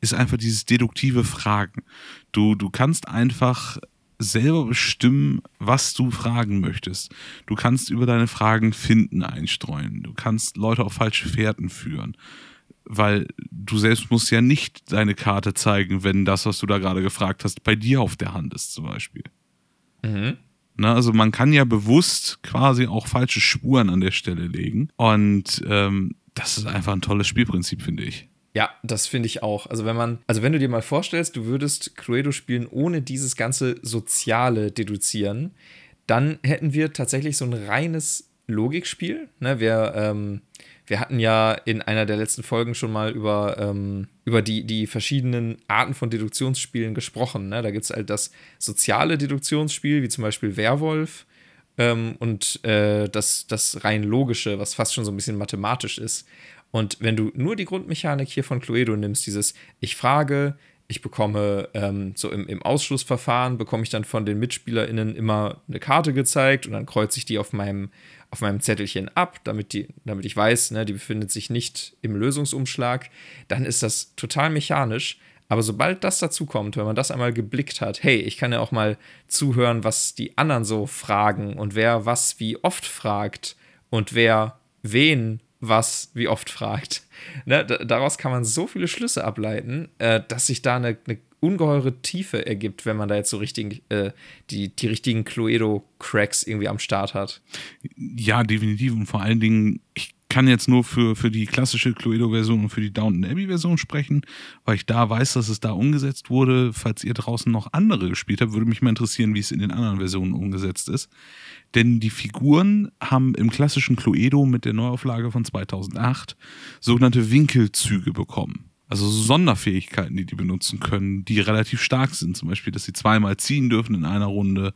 ist einfach dieses deduktive Fragen. Du, du kannst einfach selber bestimmen, was du fragen möchtest. Du kannst über deine Fragen Finden einstreuen. Du kannst Leute auf falsche Fährten führen weil du selbst musst ja nicht deine Karte zeigen, wenn das, was du da gerade gefragt hast, bei dir auf der Hand ist zum Beispiel. Mhm. Na, also man kann ja bewusst quasi auch falsche Spuren an der Stelle legen und ähm, das ist einfach ein tolles Spielprinzip, finde ich. Ja, das finde ich auch. Also wenn man, also wenn du dir mal vorstellst, du würdest Cluedo spielen ohne dieses ganze soziale Deduzieren, dann hätten wir tatsächlich so ein reines Logikspiel. Ne? Wir ähm, wir hatten ja in einer der letzten Folgen schon mal über, ähm, über die, die verschiedenen Arten von Deduktionsspielen gesprochen. Ne? Da gibt es halt das soziale Deduktionsspiel, wie zum Beispiel Werwolf, ähm, und äh, das, das rein logische, was fast schon so ein bisschen mathematisch ist. Und wenn du nur die Grundmechanik hier von Cluedo nimmst, dieses Ich frage, ich bekomme ähm, so im, im Ausschlussverfahren, bekomme ich dann von den MitspielerInnen immer eine Karte gezeigt und dann kreuze ich die auf meinem, auf meinem Zettelchen ab, damit, die, damit ich weiß, ne, die befindet sich nicht im Lösungsumschlag, dann ist das total mechanisch. Aber sobald das dazu kommt, wenn man das einmal geblickt hat, hey, ich kann ja auch mal zuhören, was die anderen so fragen und wer was wie oft fragt und wer wen was wie oft fragt. Ne, daraus kann man so viele Schlüsse ableiten, äh, dass sich da eine, eine ungeheure Tiefe ergibt, wenn man da jetzt so richtig äh, die, die richtigen Cluedo-Cracks irgendwie am Start hat. Ja, definitiv. Und vor allen Dingen, ich kann jetzt nur für, für die klassische Cluedo-Version und für die Downton Abbey-Version sprechen, weil ich da weiß, dass es da umgesetzt wurde. Falls ihr draußen noch andere gespielt habt, würde mich mal interessieren, wie es in den anderen Versionen umgesetzt ist. Denn die Figuren haben im klassischen Cluedo mit der Neuauflage von 2008 sogenannte Winkelzüge bekommen also Sonderfähigkeiten, die die benutzen können, die relativ stark sind. Zum Beispiel, dass sie zweimal ziehen dürfen in einer Runde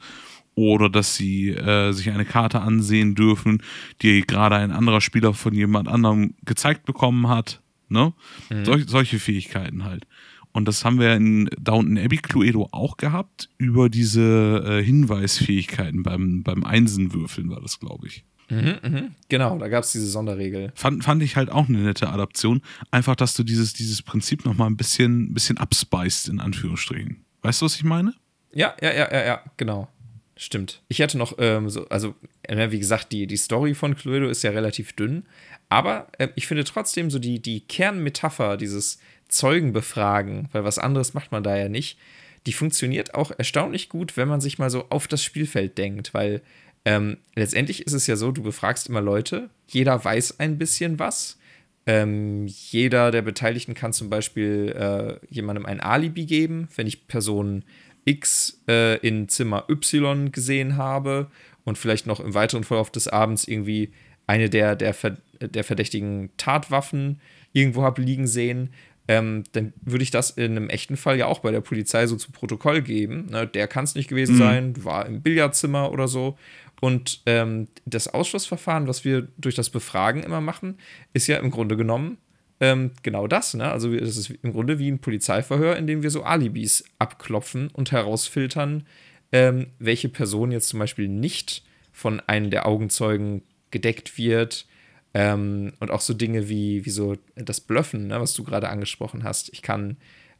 oder dass sie äh, sich eine Karte ansehen dürfen, die gerade ein anderer Spieler von jemand anderem gezeigt bekommen hat. Ne? Mhm. Sol solche Fähigkeiten halt. Und das haben wir in Downton Abbey Cluedo auch gehabt, über diese äh, Hinweisfähigkeiten beim, beim Einsenwürfeln war das, glaube ich. Mhm, mh. Genau, da gab es diese Sonderregel. Fand, fand ich halt auch eine nette Adaption. Einfach, dass du dieses, dieses Prinzip nochmal ein bisschen, bisschen abspeist, in Anführungsstrichen. Weißt du, was ich meine? Ja, ja, ja, ja, ja, genau. Stimmt. Ich hätte noch, ähm, so, also, äh, wie gesagt, die, die Story von Cluedo ist ja relativ dünn, aber äh, ich finde trotzdem so die, die Kernmetapher, dieses Zeugenbefragen, weil was anderes macht man da ja nicht, die funktioniert auch erstaunlich gut, wenn man sich mal so auf das Spielfeld denkt, weil ähm, letztendlich ist es ja so, du befragst immer Leute, jeder weiß ein bisschen was. Ähm, jeder der Beteiligten kann zum Beispiel äh, jemandem ein Alibi geben, wenn ich Person X äh, in Zimmer Y gesehen habe und vielleicht noch im weiteren Verlauf des Abends irgendwie eine der, der, der verdächtigen Tatwaffen irgendwo habe liegen sehen, ähm, dann würde ich das in einem echten Fall ja auch bei der Polizei so zu Protokoll geben. Ne? Der kann es nicht gewesen mhm. sein, war im Billardzimmer oder so. Und ähm, das Ausschlussverfahren, was wir durch das Befragen immer machen, ist ja im Grunde genommen ähm, genau das. Ne? Also es ist im Grunde wie ein Polizeiverhör, in dem wir so Alibis abklopfen und herausfiltern, ähm, welche Person jetzt zum Beispiel nicht von einem der Augenzeugen gedeckt wird. Ähm, und auch so Dinge wie, wie so das Blöffen, ne, was du gerade angesprochen hast. Ich kann,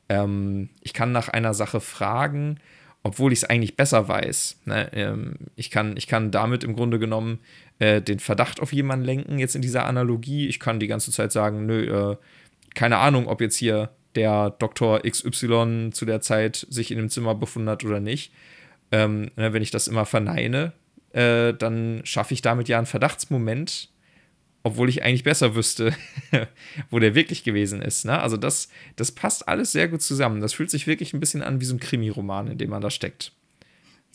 ähm, ich kann nach einer Sache fragen obwohl ich es eigentlich besser weiß. Ne? Ähm, ich, kann, ich kann damit im Grunde genommen äh, den Verdacht auf jemanden lenken, jetzt in dieser Analogie. Ich kann die ganze Zeit sagen, nö, äh, keine Ahnung, ob jetzt hier der Doktor XY zu der Zeit sich in dem Zimmer befunden hat oder nicht. Ähm, ne, wenn ich das immer verneine, äh, dann schaffe ich damit ja einen Verdachtsmoment, obwohl ich eigentlich besser wüsste, wo der wirklich gewesen ist. Ne? Also das, das passt alles sehr gut zusammen. Das fühlt sich wirklich ein bisschen an wie so ein Krimi-Roman, in dem man da steckt.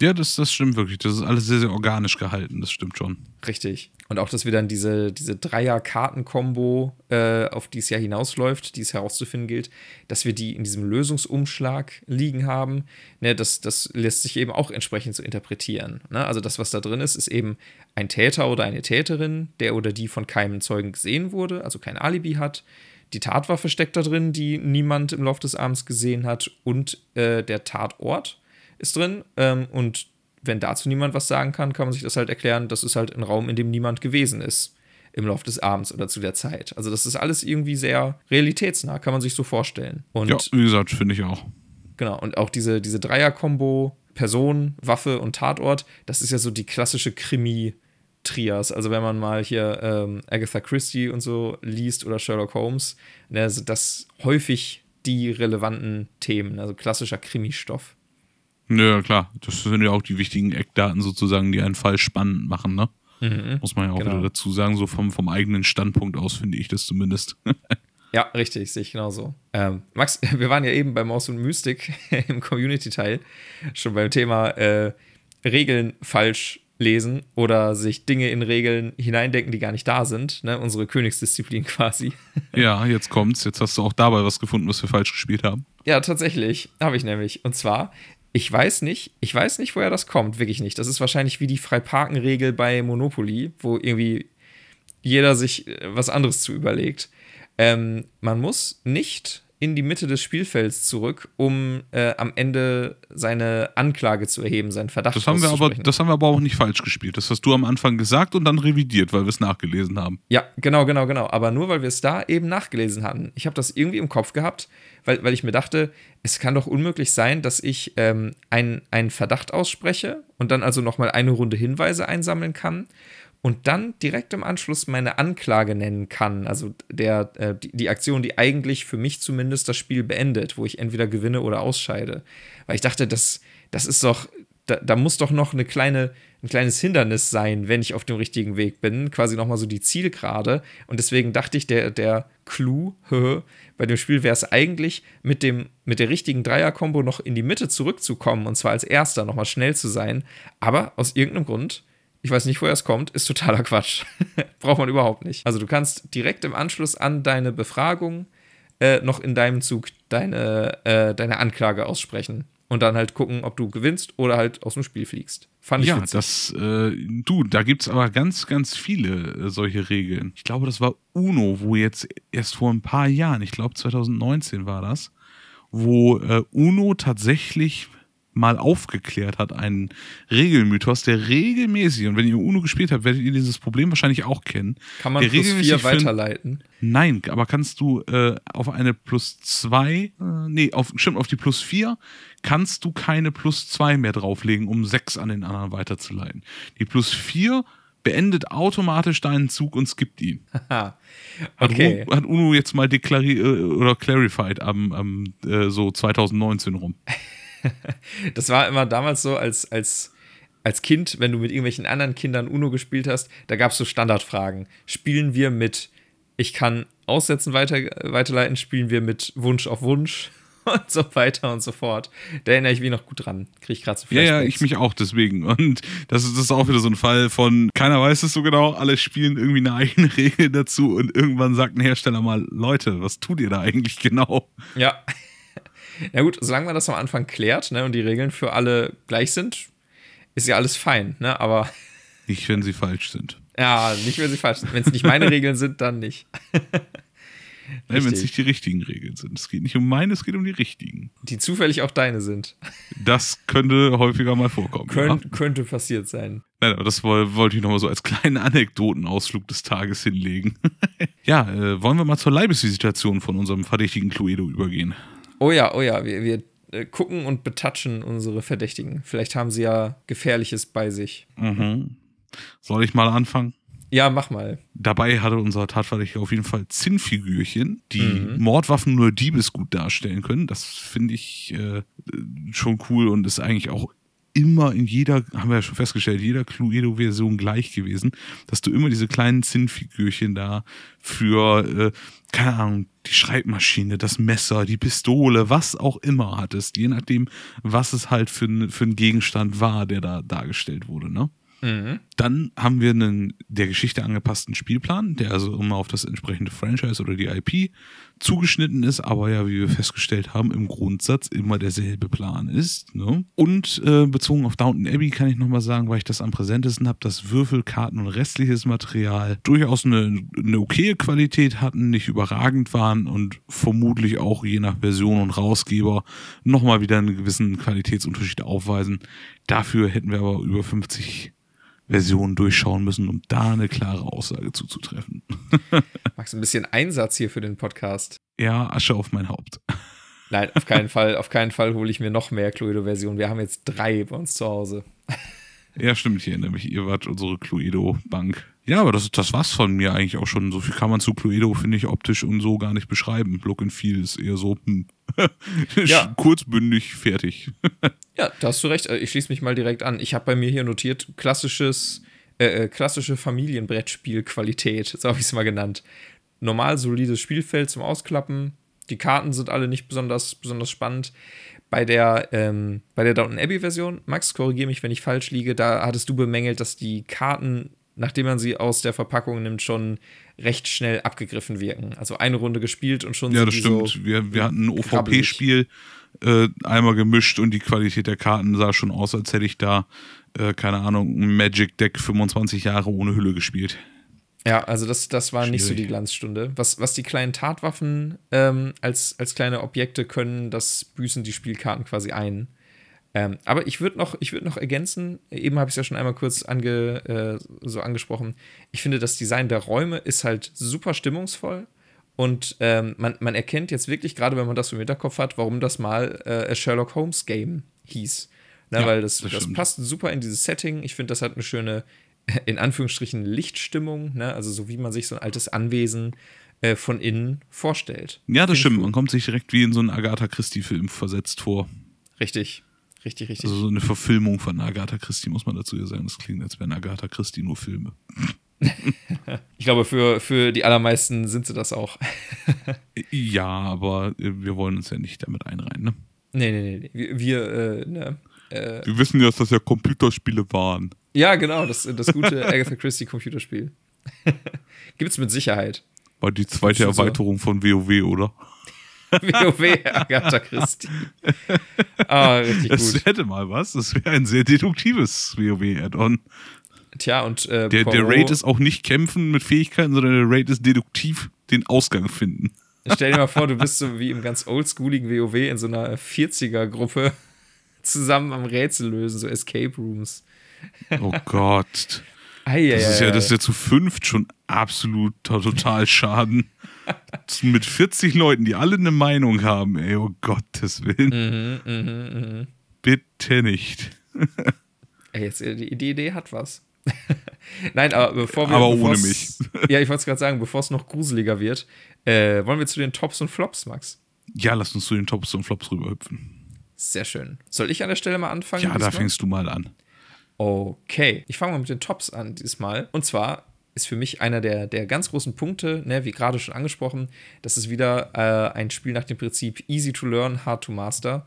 Ja, das, das stimmt wirklich. Das ist alles sehr, sehr organisch gehalten, das stimmt schon. Richtig. Und auch, dass wir dann diese, diese Dreier-Karten-Kombo, äh, auf die es ja hinausläuft, die es herauszufinden gilt, dass wir die in diesem Lösungsumschlag liegen haben, ne, das, das lässt sich eben auch entsprechend so interpretieren. Ne? Also das, was da drin ist, ist eben ein Täter oder eine Täterin, der oder die von keinem Zeugen gesehen wurde, also kein Alibi hat. Die Tatwaffe steckt da drin, die niemand im Laufe des Abends gesehen hat, und äh, der Tatort ist drin. Ähm, und wenn dazu niemand was sagen kann, kann man sich das halt erklären, das ist halt ein Raum, in dem niemand gewesen ist im Laufe des Abends oder zu der Zeit. Also das ist alles irgendwie sehr realitätsnah, kann man sich so vorstellen. Und ja, wie gesagt, finde ich auch. Genau, und auch diese, diese Dreier-Kombo, Person, Waffe und Tatort, das ist ja so die klassische Krimi-Trias. Also wenn man mal hier ähm, Agatha Christie und so liest oder Sherlock Holmes, ne, sind das häufig die relevanten Themen, also klassischer Krimi-Stoff. Ja, klar. Das sind ja auch die wichtigen Eckdaten sozusagen, die einen Fall spannend machen, ne? Mhm, Muss man ja auch genau. wieder dazu sagen, so vom, vom eigenen Standpunkt aus finde ich das zumindest. ja, richtig, sehe ich genauso. Ähm, Max, wir waren ja eben bei Maus und Mystik im Community-Teil schon beim Thema äh, Regeln falsch lesen oder sich Dinge in Regeln hineindenken, die gar nicht da sind. Ne? Unsere Königsdisziplin quasi. Ja, jetzt kommt's. Jetzt hast du auch dabei was gefunden, was wir falsch gespielt haben. Ja, tatsächlich. Habe ich nämlich. Und zwar, ich weiß nicht, ich weiß nicht, woher das kommt, wirklich nicht. Das ist wahrscheinlich wie die Freiparkenregel bei Monopoly, wo irgendwie jeder sich äh, was anderes zu überlegt. Ähm, man muss nicht in die Mitte des Spielfelds zurück, um äh, am Ende seine Anklage zu erheben, seinen Verdacht das haben wir aber Das haben wir aber auch nicht falsch gespielt. Das hast du am Anfang gesagt und dann revidiert, weil wir es nachgelesen haben. Ja, genau, genau, genau. Aber nur, weil wir es da eben nachgelesen hatten. Ich habe das irgendwie im Kopf gehabt, weil, weil ich mir dachte, es kann doch unmöglich sein, dass ich ähm, einen, einen Verdacht ausspreche und dann also nochmal eine Runde Hinweise einsammeln kann und dann direkt im Anschluss meine Anklage nennen kann. Also der, äh, die, die, Aktion, die eigentlich für mich zumindest das Spiel beendet, wo ich entweder gewinne oder ausscheide. Weil ich dachte, das, das ist doch, da, da muss doch noch eine kleine, ein kleines Hindernis sein, wenn ich auf dem richtigen Weg bin. Quasi nochmal so die Zielgerade. Und deswegen dachte ich, der, der Clou bei dem Spiel wäre es eigentlich, mit, dem, mit der richtigen Dreier-Kombo noch in die Mitte zurückzukommen und zwar als erster nochmal schnell zu sein. Aber aus irgendeinem Grund ich weiß nicht, woher es kommt, ist totaler Quatsch. Braucht man überhaupt nicht. Also du kannst direkt im Anschluss an deine Befragung äh, noch in deinem Zug deine, äh, deine Anklage aussprechen. Und dann halt gucken, ob du gewinnst oder halt aus dem Spiel fliegst. Fand ich Ja, witzig. das, äh, du, da gibt es aber ganz, ganz viele äh, solche Regeln. Ich glaube, das war UNO, wo jetzt erst vor ein paar Jahren, ich glaube 2019 war das, wo äh, UNO tatsächlich mal aufgeklärt hat, einen Regelmythos, der regelmäßig, und wenn ihr UNO gespielt habt, werdet ihr dieses Problem wahrscheinlich auch kennen. Kann man plus vier weiterleiten? Nein, aber kannst du äh, auf eine plus zwei, äh, nee, auf, stimmt, auf die plus vier kannst du keine plus zwei mehr drauflegen, um sechs an den anderen weiterzuleiten. Die plus vier beendet automatisch deinen Zug und skippt ihn. okay. hat, hat, UNO jetzt mal deklariert äh, oder clarified am, am äh, so 2019 rum. das war immer damals so, als, als, als Kind, wenn du mit irgendwelchen anderen Kindern UNO gespielt hast, da gab es so Standardfragen. Spielen wir mit Ich kann aussetzen weiter, weiterleiten, spielen wir mit Wunsch auf Wunsch? und so weiter und so fort. Da erinnere ich mich noch gut dran. Kriege ich gerade so. Ja, ja, ich mich auch deswegen. Und das ist, das ist auch wieder so ein Fall von, keiner weiß es so genau, alle spielen irgendwie eine eigene Regel dazu und irgendwann sagt ein Hersteller mal, Leute, was tut ihr da eigentlich genau? Ja. Na gut, solange man das am Anfang klärt ne, und die Regeln für alle gleich sind, ist ja alles fein, ne? Aber. Nicht, wenn sie falsch sind. Ja, nicht, wenn sie falsch sind. Wenn es nicht meine Regeln sind, dann nicht. Nein, wenn es nicht die richtigen Regeln sind. Es geht nicht um meine, es geht um die richtigen. Die zufällig auch deine sind. Das könnte häufiger mal vorkommen. Kön ja? Könnte passiert sein. Nein, aber das wollte ich nochmal so als kleinen Anekdotenausflug des Tages hinlegen. ja, äh, wollen wir mal zur Leibesvisitation von unserem verdächtigen Cluedo übergehen? Oh ja, oh ja, wir, wir äh, gucken und betatschen unsere Verdächtigen. Vielleicht haben sie ja Gefährliches bei sich. Mhm. Soll ich mal anfangen? Ja, mach mal. Dabei hatte unser Tatverdächtiger auf jeden Fall Zinnfigürchen, die mhm. Mordwaffen nur Diebesgut darstellen können. Das finde ich äh, schon cool und ist eigentlich auch immer in jeder, haben wir ja schon festgestellt, jeder Cluedo-Version gleich gewesen, dass du immer diese kleinen Zinnfigürchen da für, äh, keine Ahnung, die Schreibmaschine, das Messer, die Pistole, was auch immer hattest, je nachdem, was es halt für, für ein Gegenstand war, der da dargestellt wurde, ne? Mhm. Dann haben wir einen der Geschichte angepassten Spielplan, der also immer auf das entsprechende Franchise oder die IP zugeschnitten ist, aber ja, wie wir festgestellt haben, im Grundsatz immer derselbe Plan ist. Ne? Und äh, bezogen auf Downton Abbey kann ich nochmal sagen, weil ich das am präsentesten habe, dass Würfelkarten und restliches Material durchaus eine, eine okaye Qualität hatten, nicht überragend waren und vermutlich auch je nach Version und Rausgeber nochmal wieder einen gewissen Qualitätsunterschied aufweisen. Dafür hätten wir aber über 50 Versionen durchschauen müssen, um da eine klare Aussage zuzutreffen. Magst du ein bisschen Einsatz hier für den Podcast? Ja, Asche auf mein Haupt. Nein, auf keinen Fall, auf keinen Fall hole ich mir noch mehr Cluedo-Versionen. Wir haben jetzt drei bei uns zu Hause. Ja, stimmt, ich erinnere mich. Ihr wart unsere Cluedo-Bank. Ja, aber das, das war's von mir eigentlich auch schon. So viel kann man zu Cluedo, finde ich, optisch und so gar nicht beschreiben. Look and Feel ist eher so hm. ja. kurzbündig, fertig. ja, da hast du recht. Ich schließe mich mal direkt an. Ich habe bei mir hier notiert, klassisches, äh, äh klassische Familienbrettspielqualität, so habe ich es mal genannt. Normal solides Spielfeld zum Ausklappen. Die Karten sind alle nicht besonders, besonders spannend. Bei der, ähm, bei der Downton Abbey-Version, Max, korrigiere mich, wenn ich falsch liege, da hattest du bemängelt, dass die Karten, nachdem man sie aus der Verpackung nimmt, schon recht schnell abgegriffen wirken. Also eine Runde gespielt und schon Ja, das stimmt. So wir, wir hatten ein OVP-Spiel äh, einmal gemischt und die Qualität der Karten sah schon aus, als hätte ich da, äh, keine Ahnung, ein Magic Deck 25 Jahre ohne Hülle gespielt. Ja, also das, das war Schwierig. nicht so die Glanzstunde. Was, was die kleinen Tatwaffen ähm, als, als kleine Objekte können, das büßen die Spielkarten quasi ein. Ähm, aber ich würde noch, würd noch ergänzen, eben habe ich es ja schon einmal kurz ange, äh, so angesprochen. Ich finde, das Design der Räume ist halt super stimmungsvoll. Und ähm, man, man erkennt jetzt wirklich, gerade wenn man das im Hinterkopf hat, warum das mal äh, Sherlock Holmes Game hieß. Na, ja, weil das, das, das passt super in dieses Setting. Ich finde, das hat eine schöne in Anführungsstrichen Lichtstimmung, ne? also so wie man sich so ein altes Anwesen äh, von innen vorstellt. Ja, das stimmt. Man kommt sich direkt wie in so einen Agatha Christie-Film versetzt vor. Richtig, richtig, richtig. Also so eine Verfilmung von Agatha Christie, muss man dazu ja sagen. Das klingt, als wären Agatha Christie nur Filme. ich glaube, für, für die allermeisten sind sie das auch. ja, aber äh, wir wollen uns ja nicht damit einreihen, ne? Nee, nee, nee. Wir, wir äh, ne, äh, wir wissen ja, dass das ja Computerspiele waren. Ja, genau, das, das gute Agatha Christie Computerspiel. Gibt's mit Sicherheit. War die zweite Erweiterung so. von WoW, oder? WoW Agatha Christie. Ah, richtig das gut. hätte mal was. Das wäre ein sehr deduktives WoW-Add-on. Tja, und äh, der, der Raid ist auch nicht kämpfen mit Fähigkeiten, sondern der Raid ist deduktiv den Ausgang finden. Stell dir mal vor, du bist so wie im ganz oldschooligen WoW in so einer 40er-Gruppe zusammen am Rätsel lösen, so Escape Rooms. Oh Gott. Ei, das, ist ja, das ist ja zu fünft schon absolut total Schaden. Mit 40 Leuten, die alle eine Meinung haben, ey, oh Gottes Willen. Mhm, mh, mh. Bitte nicht. ey, jetzt, die, die Idee hat was. Nein, aber bevor wir. Aber ohne mich. Ja, ich wollte es gerade sagen, bevor es noch gruseliger wird, äh, wollen wir zu den Tops und Flops, Max? Ja, lass uns zu den Tops und Flops rüberhüpfen. Sehr schön. Soll ich an der Stelle mal anfangen? Ja, da fängst du mal an. Okay, ich fange mal mit den Tops an diesmal. Und zwar ist für mich einer der, der ganz großen Punkte, ne, wie gerade schon angesprochen, das ist wieder äh, ein Spiel nach dem Prinzip easy to learn, hard to master.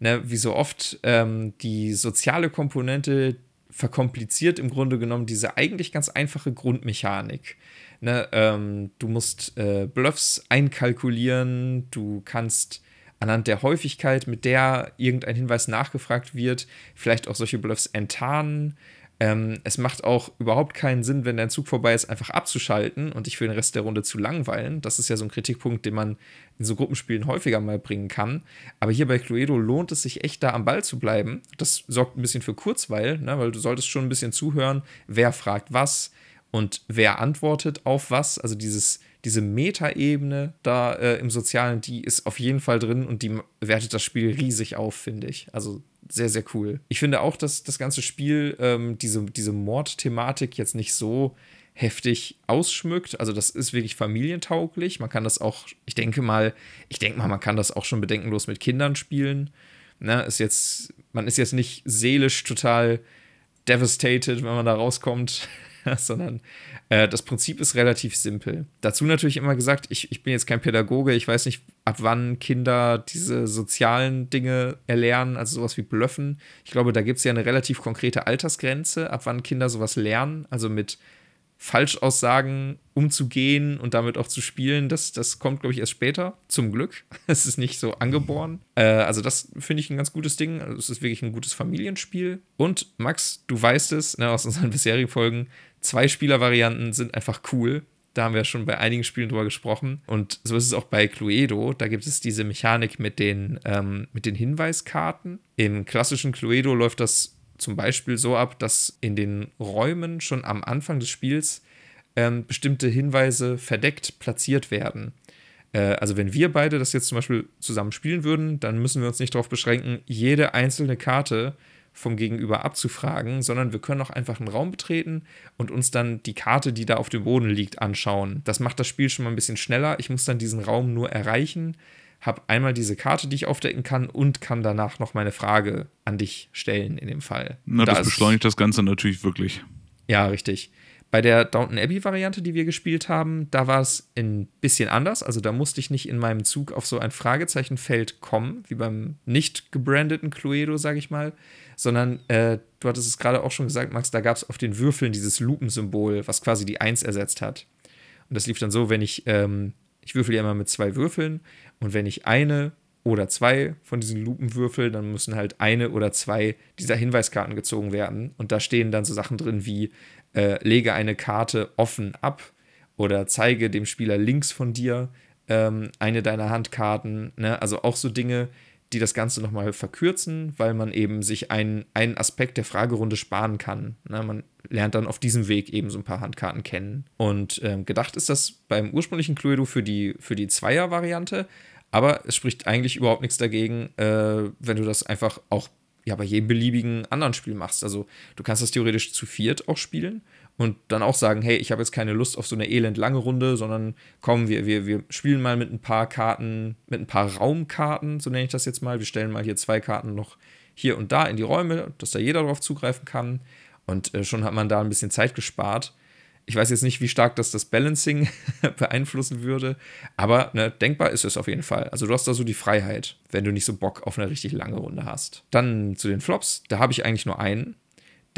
Ne, wie so oft ähm, die soziale Komponente verkompliziert im Grunde genommen diese eigentlich ganz einfache Grundmechanik. Ne, ähm, du musst äh, Bluffs einkalkulieren, du kannst anhand der Häufigkeit, mit der irgendein Hinweis nachgefragt wird, vielleicht auch solche Bluffs enttarnen. Ähm, es macht auch überhaupt keinen Sinn, wenn dein Zug vorbei ist, einfach abzuschalten und dich für den Rest der Runde zu langweilen. Das ist ja so ein Kritikpunkt, den man in so Gruppenspielen häufiger mal bringen kann. Aber hier bei Cluedo lohnt es sich echt, da am Ball zu bleiben. Das sorgt ein bisschen für Kurzweil, ne? weil du solltest schon ein bisschen zuhören, wer fragt was und wer antwortet auf was. Also dieses diese Metaebene da äh, im Sozialen, die ist auf jeden Fall drin und die wertet das Spiel riesig auf, finde ich. Also sehr, sehr cool. Ich finde auch, dass das ganze Spiel ähm, diese, diese Mordthematik jetzt nicht so heftig ausschmückt. Also das ist wirklich familientauglich. Man kann das auch, ich denke mal, ich denke mal, man kann das auch schon bedenkenlos mit Kindern spielen. Ne, ist jetzt, man ist jetzt nicht seelisch total devastated, wenn man da rauskommt, sondern äh, das Prinzip ist relativ simpel. Dazu natürlich immer gesagt, ich, ich bin jetzt kein Pädagoge, ich weiß nicht, ab wann Kinder diese sozialen Dinge erlernen, also sowas wie Blöffen. Ich glaube, da gibt es ja eine relativ konkrete Altersgrenze, ab wann Kinder sowas lernen, also mit Falschaussagen umzugehen und damit auch zu spielen, das, das kommt, glaube ich, erst später. Zum Glück. Es ist nicht so angeboren. Äh, also, das finde ich ein ganz gutes Ding. Also, es ist wirklich ein gutes Familienspiel. Und Max, du weißt es ne, aus unseren bisherigen Folgen, zwei Spielervarianten sind einfach cool. Da haben wir schon bei einigen Spielen drüber gesprochen. Und so ist es auch bei Cluedo. Da gibt es diese Mechanik mit den, ähm, mit den Hinweiskarten. Im klassischen Cluedo läuft das zum Beispiel so ab, dass in den Räumen schon am Anfang des Spiels ähm, bestimmte Hinweise verdeckt platziert werden. Äh, also wenn wir beide das jetzt zum Beispiel zusammen spielen würden, dann müssen wir uns nicht darauf beschränken, jede einzelne Karte vom Gegenüber abzufragen, sondern wir können auch einfach einen Raum betreten und uns dann die Karte, die da auf dem Boden liegt, anschauen. Das macht das Spiel schon mal ein bisschen schneller. Ich muss dann diesen Raum nur erreichen, habe einmal diese Karte, die ich aufdecken kann und kann danach noch meine Frage an dich stellen in dem Fall. Na, da das beschleunigt das Ganze natürlich wirklich. Ja, richtig. Bei der Downton Abbey-Variante, die wir gespielt haben, da war es ein bisschen anders. Also da musste ich nicht in meinem Zug auf so ein Fragezeichenfeld kommen, wie beim nicht gebrandeten Cluedo, sage ich mal, sondern äh, du hattest es gerade auch schon gesagt, Max, da gab es auf den Würfeln dieses Lupensymbol, was quasi die Eins ersetzt hat. Und das lief dann so, wenn ich, ähm, ich würfel ja immer mit zwei Würfeln und wenn ich eine oder zwei von diesen Lupen würfel, dann müssen halt eine oder zwei dieser Hinweiskarten gezogen werden. Und da stehen dann so Sachen drin wie äh, lege eine Karte offen ab oder zeige dem Spieler links von dir ähm, eine deiner Handkarten. Ne? Also auch so Dinge, die das Ganze nochmal verkürzen, weil man eben sich einen, einen Aspekt der Fragerunde sparen kann. Na, man lernt dann auf diesem Weg eben so ein paar Handkarten kennen. Und ähm, gedacht ist das beim ursprünglichen Cluedo für die, für die Zweier-Variante, aber es spricht eigentlich überhaupt nichts dagegen, äh, wenn du das einfach auch ja, bei jedem beliebigen anderen Spiel machst. Also du kannst das theoretisch zu viert auch spielen und dann auch sagen, hey, ich habe jetzt keine Lust auf so eine elend lange Runde, sondern komm, wir, wir, wir spielen mal mit ein paar Karten, mit ein paar Raumkarten, so nenne ich das jetzt mal. Wir stellen mal hier zwei Karten noch hier und da in die Räume, dass da jeder drauf zugreifen kann. Und äh, schon hat man da ein bisschen Zeit gespart. Ich weiß jetzt nicht, wie stark das das Balancing beeinflussen würde, aber ne, denkbar ist es auf jeden Fall. Also du hast da so die Freiheit, wenn du nicht so Bock auf eine richtig lange Runde hast. Dann zu den Flops, da habe ich eigentlich nur einen.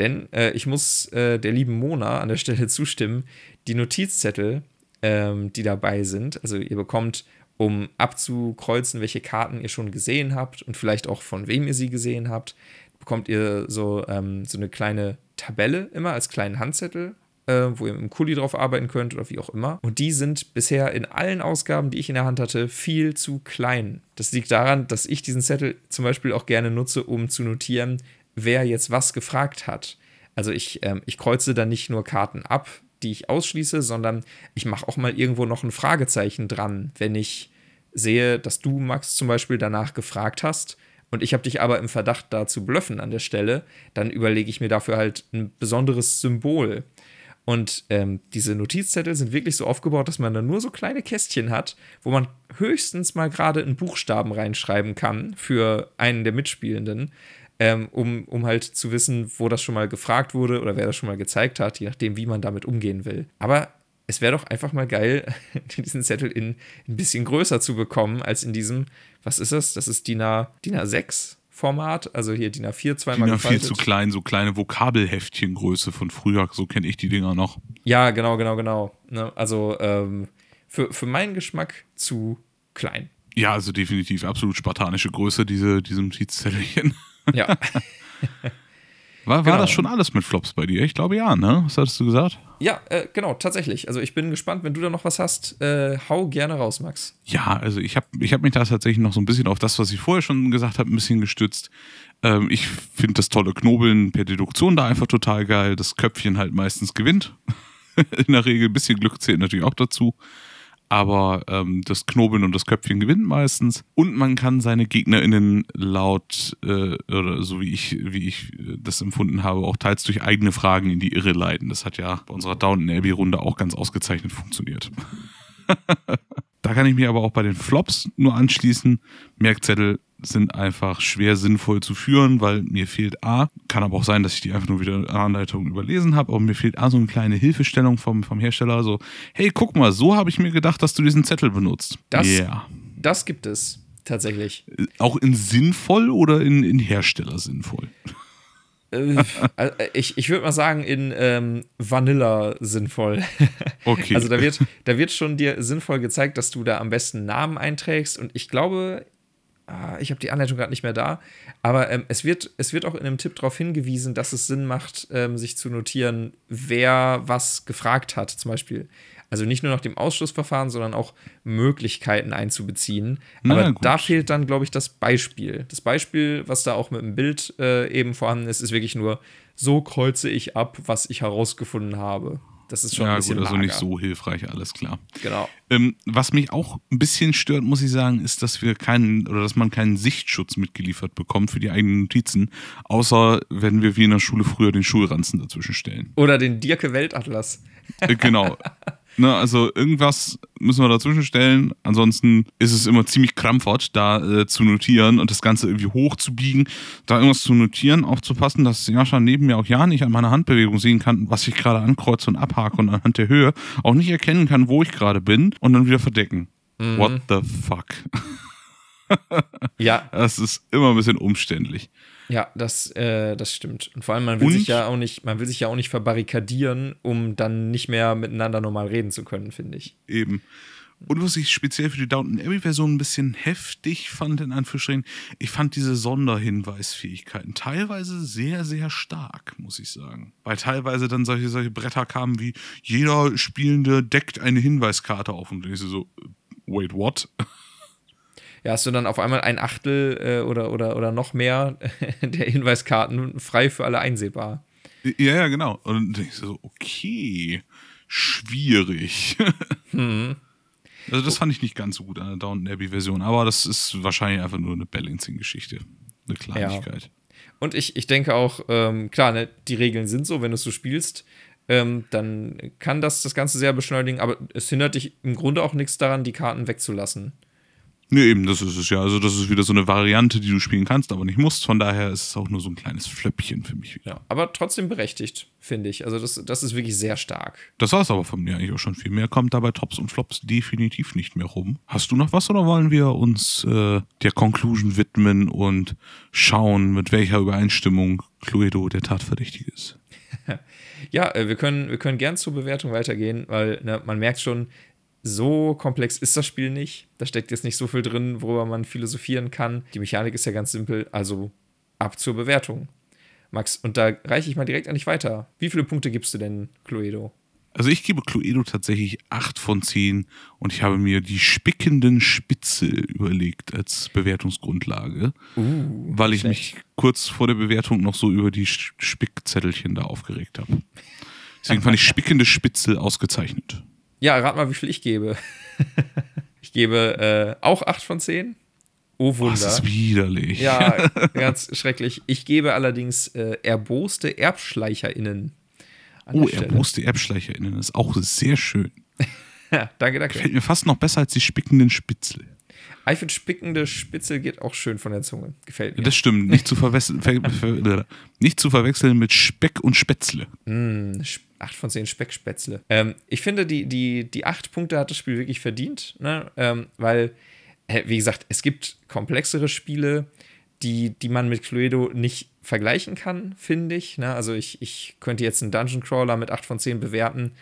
Denn äh, ich muss äh, der lieben Mona an der Stelle zustimmen, die Notizzettel, ähm, die dabei sind, also ihr bekommt, um abzukreuzen, welche Karten ihr schon gesehen habt und vielleicht auch von wem ihr sie gesehen habt, bekommt ihr so, ähm, so eine kleine Tabelle immer als kleinen Handzettel äh, wo ihr dem Kuli drauf arbeiten könnt oder wie auch immer. Und die sind bisher in allen Ausgaben, die ich in der Hand hatte, viel zu klein. Das liegt daran, dass ich diesen Zettel zum Beispiel auch gerne nutze, um zu notieren, wer jetzt was gefragt hat. Also ich, ähm, ich kreuze dann nicht nur Karten ab, die ich ausschließe, sondern ich mache auch mal irgendwo noch ein Fragezeichen dran, wenn ich sehe, dass du, Max, zum Beispiel danach gefragt hast und ich habe dich aber im Verdacht, da zu blöffen an der Stelle, dann überlege ich mir dafür halt ein besonderes Symbol. Und ähm, diese Notizzettel sind wirklich so aufgebaut, dass man da nur so kleine Kästchen hat, wo man höchstens mal gerade einen Buchstaben reinschreiben kann für einen der Mitspielenden, ähm, um, um halt zu wissen, wo das schon mal gefragt wurde oder wer das schon mal gezeigt hat, je nachdem, wie man damit umgehen will. Aber es wäre doch einfach mal geil, diesen Zettel in ein bisschen größer zu bekommen, als in diesem, was ist das? Das ist DIN, A, DIN A6 Format, also hier DIN A4 zweimal DIN A4 zu klein, so kleine Vokabelheftchengröße von früher, so kenne ich die Dinger noch. Ja, genau, genau, genau. Ne? Also ähm, für, für meinen Geschmack zu klein. Ja, also definitiv absolut spartanische Größe, diese, diese Notizzettelchen. Ja. War, war genau. das schon alles mit Flops bei dir? Ich glaube ja, ne? Was hattest du gesagt? Ja, äh, genau, tatsächlich. Also ich bin gespannt, wenn du da noch was hast, äh, hau gerne raus, Max. Ja, also ich habe ich hab mich da tatsächlich noch so ein bisschen auf das, was ich vorher schon gesagt habe, ein bisschen gestützt. Ähm, ich finde das tolle Knobeln per Deduktion da einfach total geil. Das Köpfchen halt meistens gewinnt. In der Regel ein bisschen Glück zählt natürlich auch dazu aber ähm, das Knobeln und das Köpfchen gewinnt meistens. Und man kann seine GegnerInnen laut, äh, oder so wie ich, wie ich äh, das empfunden habe, auch teils durch eigene Fragen in die Irre leiten. Das hat ja bei unserer Downton Abbey-Runde auch ganz ausgezeichnet funktioniert. da kann ich mir aber auch bei den Flops nur anschließen. Merkzettel sind einfach schwer sinnvoll zu führen, weil mir fehlt A, kann aber auch sein, dass ich die einfach nur wieder Anleitungen überlesen habe, aber mir fehlt A so eine kleine Hilfestellung vom, vom Hersteller, so, hey, guck mal, so habe ich mir gedacht, dass du diesen Zettel benutzt. Das, yeah. das gibt es tatsächlich. Auch in sinnvoll oder in, in Hersteller sinnvoll? Äh, äh, ich, ich würde mal sagen, in ähm, Vanilla sinnvoll. Okay. Also da wird, da wird schon dir sinnvoll gezeigt, dass du da am besten Namen einträgst. Und ich glaube, ah, ich habe die Anleitung gerade nicht mehr da, aber ähm, es, wird, es wird auch in einem Tipp darauf hingewiesen, dass es Sinn macht, ähm, sich zu notieren, wer was gefragt hat, zum Beispiel. Also nicht nur nach dem Ausschlussverfahren, sondern auch Möglichkeiten einzubeziehen. Aber Na, da fehlt dann, glaube ich, das Beispiel. Das Beispiel, was da auch mit dem Bild äh, eben vorhanden ist, ist wirklich nur, so kreuze ich ab, was ich herausgefunden habe. Das ist schon ja, ein bisschen gut, also mager. nicht so hilfreich, alles klar. Genau. Ähm, was mich auch ein bisschen stört, muss ich sagen, ist, dass wir keinen oder dass man keinen Sichtschutz mitgeliefert bekommt für die eigenen Notizen, außer wenn wir wie in der Schule früher den Schulranzen dazwischen stellen. Oder den Dirke Weltatlas. Äh, genau. Ne, also irgendwas müssen wir dazwischen stellen. Ansonsten ist es immer ziemlich krampfhaft, da äh, zu notieren und das Ganze irgendwie hochzubiegen, da irgendwas zu notieren, aufzupassen, dass Jascha neben mir auch ja nicht an meiner Handbewegung sehen kann, was ich gerade ankreuze und abhake und anhand der Höhe auch nicht erkennen kann, wo ich gerade bin und dann wieder verdecken. Mhm. What the fuck? ja. Das ist immer ein bisschen umständlich. Ja, das, äh, das stimmt. Und vor allem, man will und? sich ja auch nicht, man will sich ja auch nicht verbarrikadieren, um dann nicht mehr miteinander normal reden zu können, finde ich. Eben. Und was ich speziell für die Downton Abbey-Version ein bisschen heftig fand, in Anführungsstrichen, ich fand diese Sonderhinweisfähigkeiten teilweise sehr, sehr stark, muss ich sagen. Weil teilweise dann solche, solche Bretter kamen wie, jeder Spielende deckt eine Hinweiskarte auf. Und ich so, wait, what? ja, hast du dann auf einmal ein Achtel äh, oder, oder, oder noch mehr der Hinweiskarten frei für alle einsehbar. Ja, ja, genau. Und dann denke ich so, okay, schwierig. Hm. Also das fand ich nicht ganz so gut an der Downton Abbey-Version, aber das ist wahrscheinlich einfach nur eine Balancing-Geschichte. Eine Kleinigkeit. Ja. Und ich, ich denke auch, ähm, klar, ne, die Regeln sind so, wenn du es so spielst, ähm, dann kann das das Ganze sehr beschleunigen, aber es hindert dich im Grunde auch nichts daran, die Karten wegzulassen. Nee, eben, das ist es ja. Also, das ist wieder so eine Variante, die du spielen kannst, aber nicht musst. Von daher ist es auch nur so ein kleines Flöppchen für mich wieder. Ja, aber trotzdem berechtigt, finde ich. Also, das, das ist wirklich sehr stark. Das war es aber von mir eigentlich auch schon. Viel mehr kommt da bei Tops und Flops definitiv nicht mehr rum. Hast du noch was oder wollen wir uns äh, der Conclusion widmen und schauen, mit welcher Übereinstimmung Cluedo der Tatverdächtige ist? ja, äh, wir können, wir können gern zur Bewertung weitergehen, weil ne, man merkt schon, so komplex ist das Spiel nicht. Da steckt jetzt nicht so viel drin, worüber man philosophieren kann. Die Mechanik ist ja ganz simpel, also ab zur Bewertung. Max, und da reiche ich mal direkt an dich weiter. Wie viele Punkte gibst du denn, Cluedo? Also ich gebe Cluedo tatsächlich 8 von 10 und ich habe mir die spickenden Spitze überlegt als Bewertungsgrundlage, uh, weil ich schlecht. mich kurz vor der Bewertung noch so über die Spickzettelchen da aufgeregt habe. Deswegen fand ich spickende Spitze ausgezeichnet. Ja, rat mal, wie viel ich gebe. ich gebe äh, auch 8 von 10. Oh Wunder. das ist widerlich. Ja, ganz schrecklich. Ich gebe allerdings äh, erboste ErbschleicherInnen oh, erboste ErbschleicherInnen ist auch sehr schön. ja, danke, danke. Gefällt mir fast noch besser als die spickenden Spitzel. Ich finde, spickende Spitzel geht auch schön von der Zunge. Gefällt mir. Das stimmt. Nicht zu, verwechseln, nicht zu verwechseln mit Speck und Spätzle. Mm, 8 von 10 Speckspätzle. Ähm, ich finde, die, die, die 8 Punkte hat das Spiel wirklich verdient, ne? Ähm, weil, wie gesagt, es gibt komplexere Spiele, die, die man mit Cluedo nicht vergleichen kann, finde ich. Ne? Also ich, ich könnte jetzt einen Dungeon Crawler mit 8 von 10 bewerten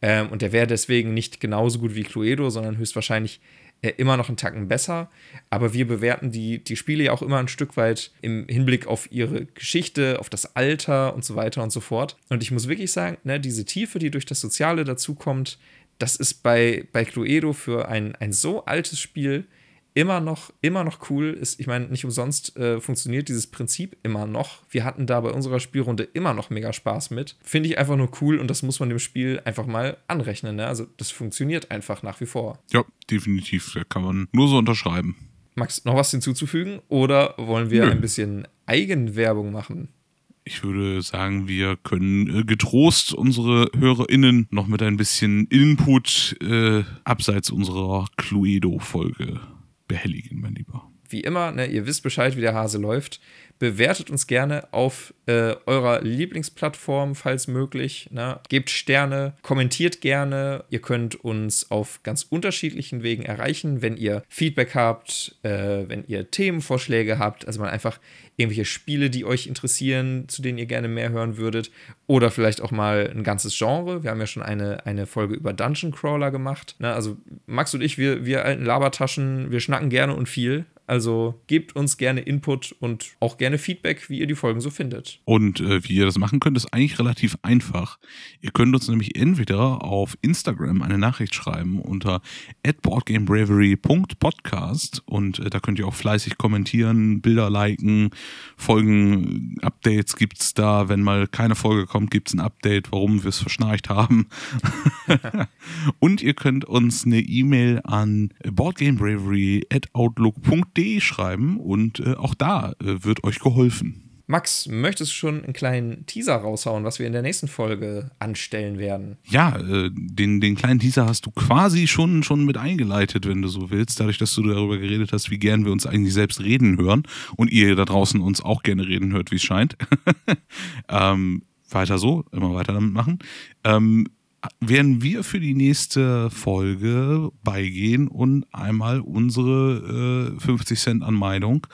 ähm, und der wäre deswegen nicht genauso gut wie Cluedo, sondern höchstwahrscheinlich äh, immer noch einen Tacken besser. Aber wir bewerten die, die Spiele ja auch immer ein Stück weit im Hinblick auf ihre Geschichte, auf das Alter und so weiter und so fort. Und ich muss wirklich sagen, ne, diese Tiefe, die durch das Soziale dazukommt, das ist bei, bei Cluedo für ein, ein so altes Spiel immer noch, immer noch cool ist. Ich meine, nicht umsonst äh, funktioniert dieses Prinzip immer noch. Wir hatten da bei unserer Spielrunde immer noch mega Spaß mit. Finde ich einfach nur cool und das muss man dem Spiel einfach mal anrechnen. Ne? Also das funktioniert einfach nach wie vor. Ja, definitiv. Da kann man nur so unterschreiben. Max, noch was hinzuzufügen oder wollen wir Nö. ein bisschen Eigenwerbung machen? Ich würde sagen, wir können äh, getrost unsere HörerInnen noch mit ein bisschen Input äh, abseits unserer Cluedo-Folge behelligen, mein Lieber. Wie immer, ne, ihr wisst Bescheid, wie der Hase läuft. Bewertet uns gerne auf äh, eurer Lieblingsplattform, falls möglich. Ne? Gebt Sterne, kommentiert gerne. Ihr könnt uns auf ganz unterschiedlichen Wegen erreichen, wenn ihr Feedback habt, äh, wenn ihr Themenvorschläge habt. Also man einfach irgendwelche Spiele, die euch interessieren, zu denen ihr gerne mehr hören würdet. Oder vielleicht auch mal ein ganzes Genre. Wir haben ja schon eine, eine Folge über Dungeon Crawler gemacht. Ne? Also Max und ich, wir, wir alten Labertaschen, wir schnacken gerne und viel. Also gebt uns gerne Input und auch gerne Feedback, wie ihr die Folgen so findet. Und äh, wie ihr das machen könnt, ist eigentlich relativ einfach. Ihr könnt uns nämlich entweder auf Instagram eine Nachricht schreiben unter boardgamebravery.podcast und äh, da könnt ihr auch fleißig kommentieren, Bilder liken, Folgen-Updates gibt es da. Wenn mal keine Folge kommt, gibt es ein Update, warum wir es verschnarcht haben. und ihr könnt uns eine E-Mail an boardgamebravery.outlook.de www.ftf.de schreiben und äh, auch da äh, wird euch geholfen. Max, möchtest du schon einen kleinen Teaser raushauen, was wir in der nächsten Folge anstellen werden? Ja, äh, den, den kleinen Teaser hast du quasi schon, schon mit eingeleitet, wenn du so willst, dadurch, dass du darüber geredet hast, wie gern wir uns eigentlich selbst reden hören und ihr da draußen uns auch gerne reden hört, wie es scheint. ähm, weiter so, immer weiter damit machen. Ähm, werden wir für die nächste Folge beigehen und einmal unsere äh, 50 Cent an Meinung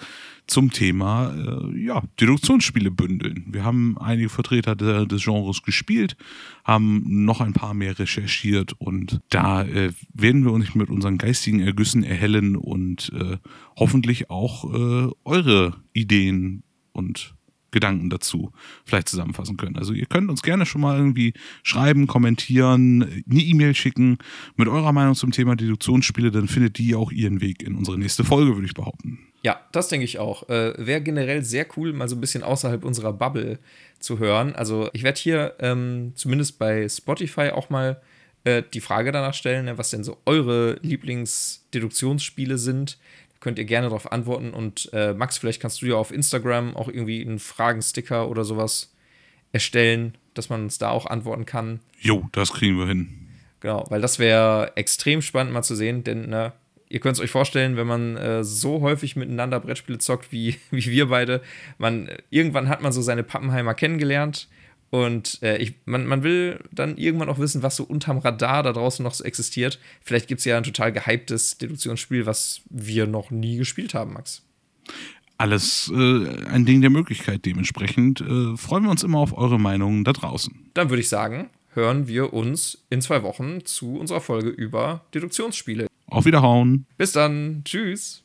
zum Thema äh, ja, Deduktionsspiele bündeln. Wir haben einige Vertreter de, des Genres gespielt, haben noch ein paar mehr recherchiert und da äh, werden wir uns mit unseren geistigen Ergüssen erhellen und äh, hoffentlich auch äh, eure Ideen und Gedanken dazu vielleicht zusammenfassen können. Also ihr könnt uns gerne schon mal irgendwie schreiben, kommentieren, eine E-Mail schicken mit eurer Meinung zum Thema Deduktionsspiele, dann findet die auch ihren Weg in unsere nächste Folge, würde ich behaupten. Ja, das denke ich auch. Äh, Wäre generell sehr cool, mal so ein bisschen außerhalb unserer Bubble zu hören. Also ich werde hier ähm, zumindest bei Spotify auch mal äh, die Frage danach stellen, ne, was denn so eure Lieblingsdeduktionsspiele sind könnt ihr gerne darauf antworten. Und äh, Max, vielleicht kannst du ja auf Instagram auch irgendwie einen Fragensticker oder sowas erstellen, dass man uns da auch antworten kann. Jo, das kriegen wir hin. Genau, weil das wäre extrem spannend mal zu sehen, denn ne, ihr könnt es euch vorstellen, wenn man äh, so häufig miteinander Brettspiele zockt wie, wie wir beide, man, irgendwann hat man so seine Pappenheimer kennengelernt und äh, ich, man, man will dann irgendwann auch wissen, was so unterm Radar da draußen noch so existiert. Vielleicht gibt es ja ein total gehyptes Deduktionsspiel, was wir noch nie gespielt haben, Max. Alles äh, ein Ding der Möglichkeit. Dementsprechend äh, freuen wir uns immer auf eure Meinungen da draußen. Dann würde ich sagen, hören wir uns in zwei Wochen zu unserer Folge über Deduktionsspiele. Auf Wiederhauen. Bis dann. Tschüss.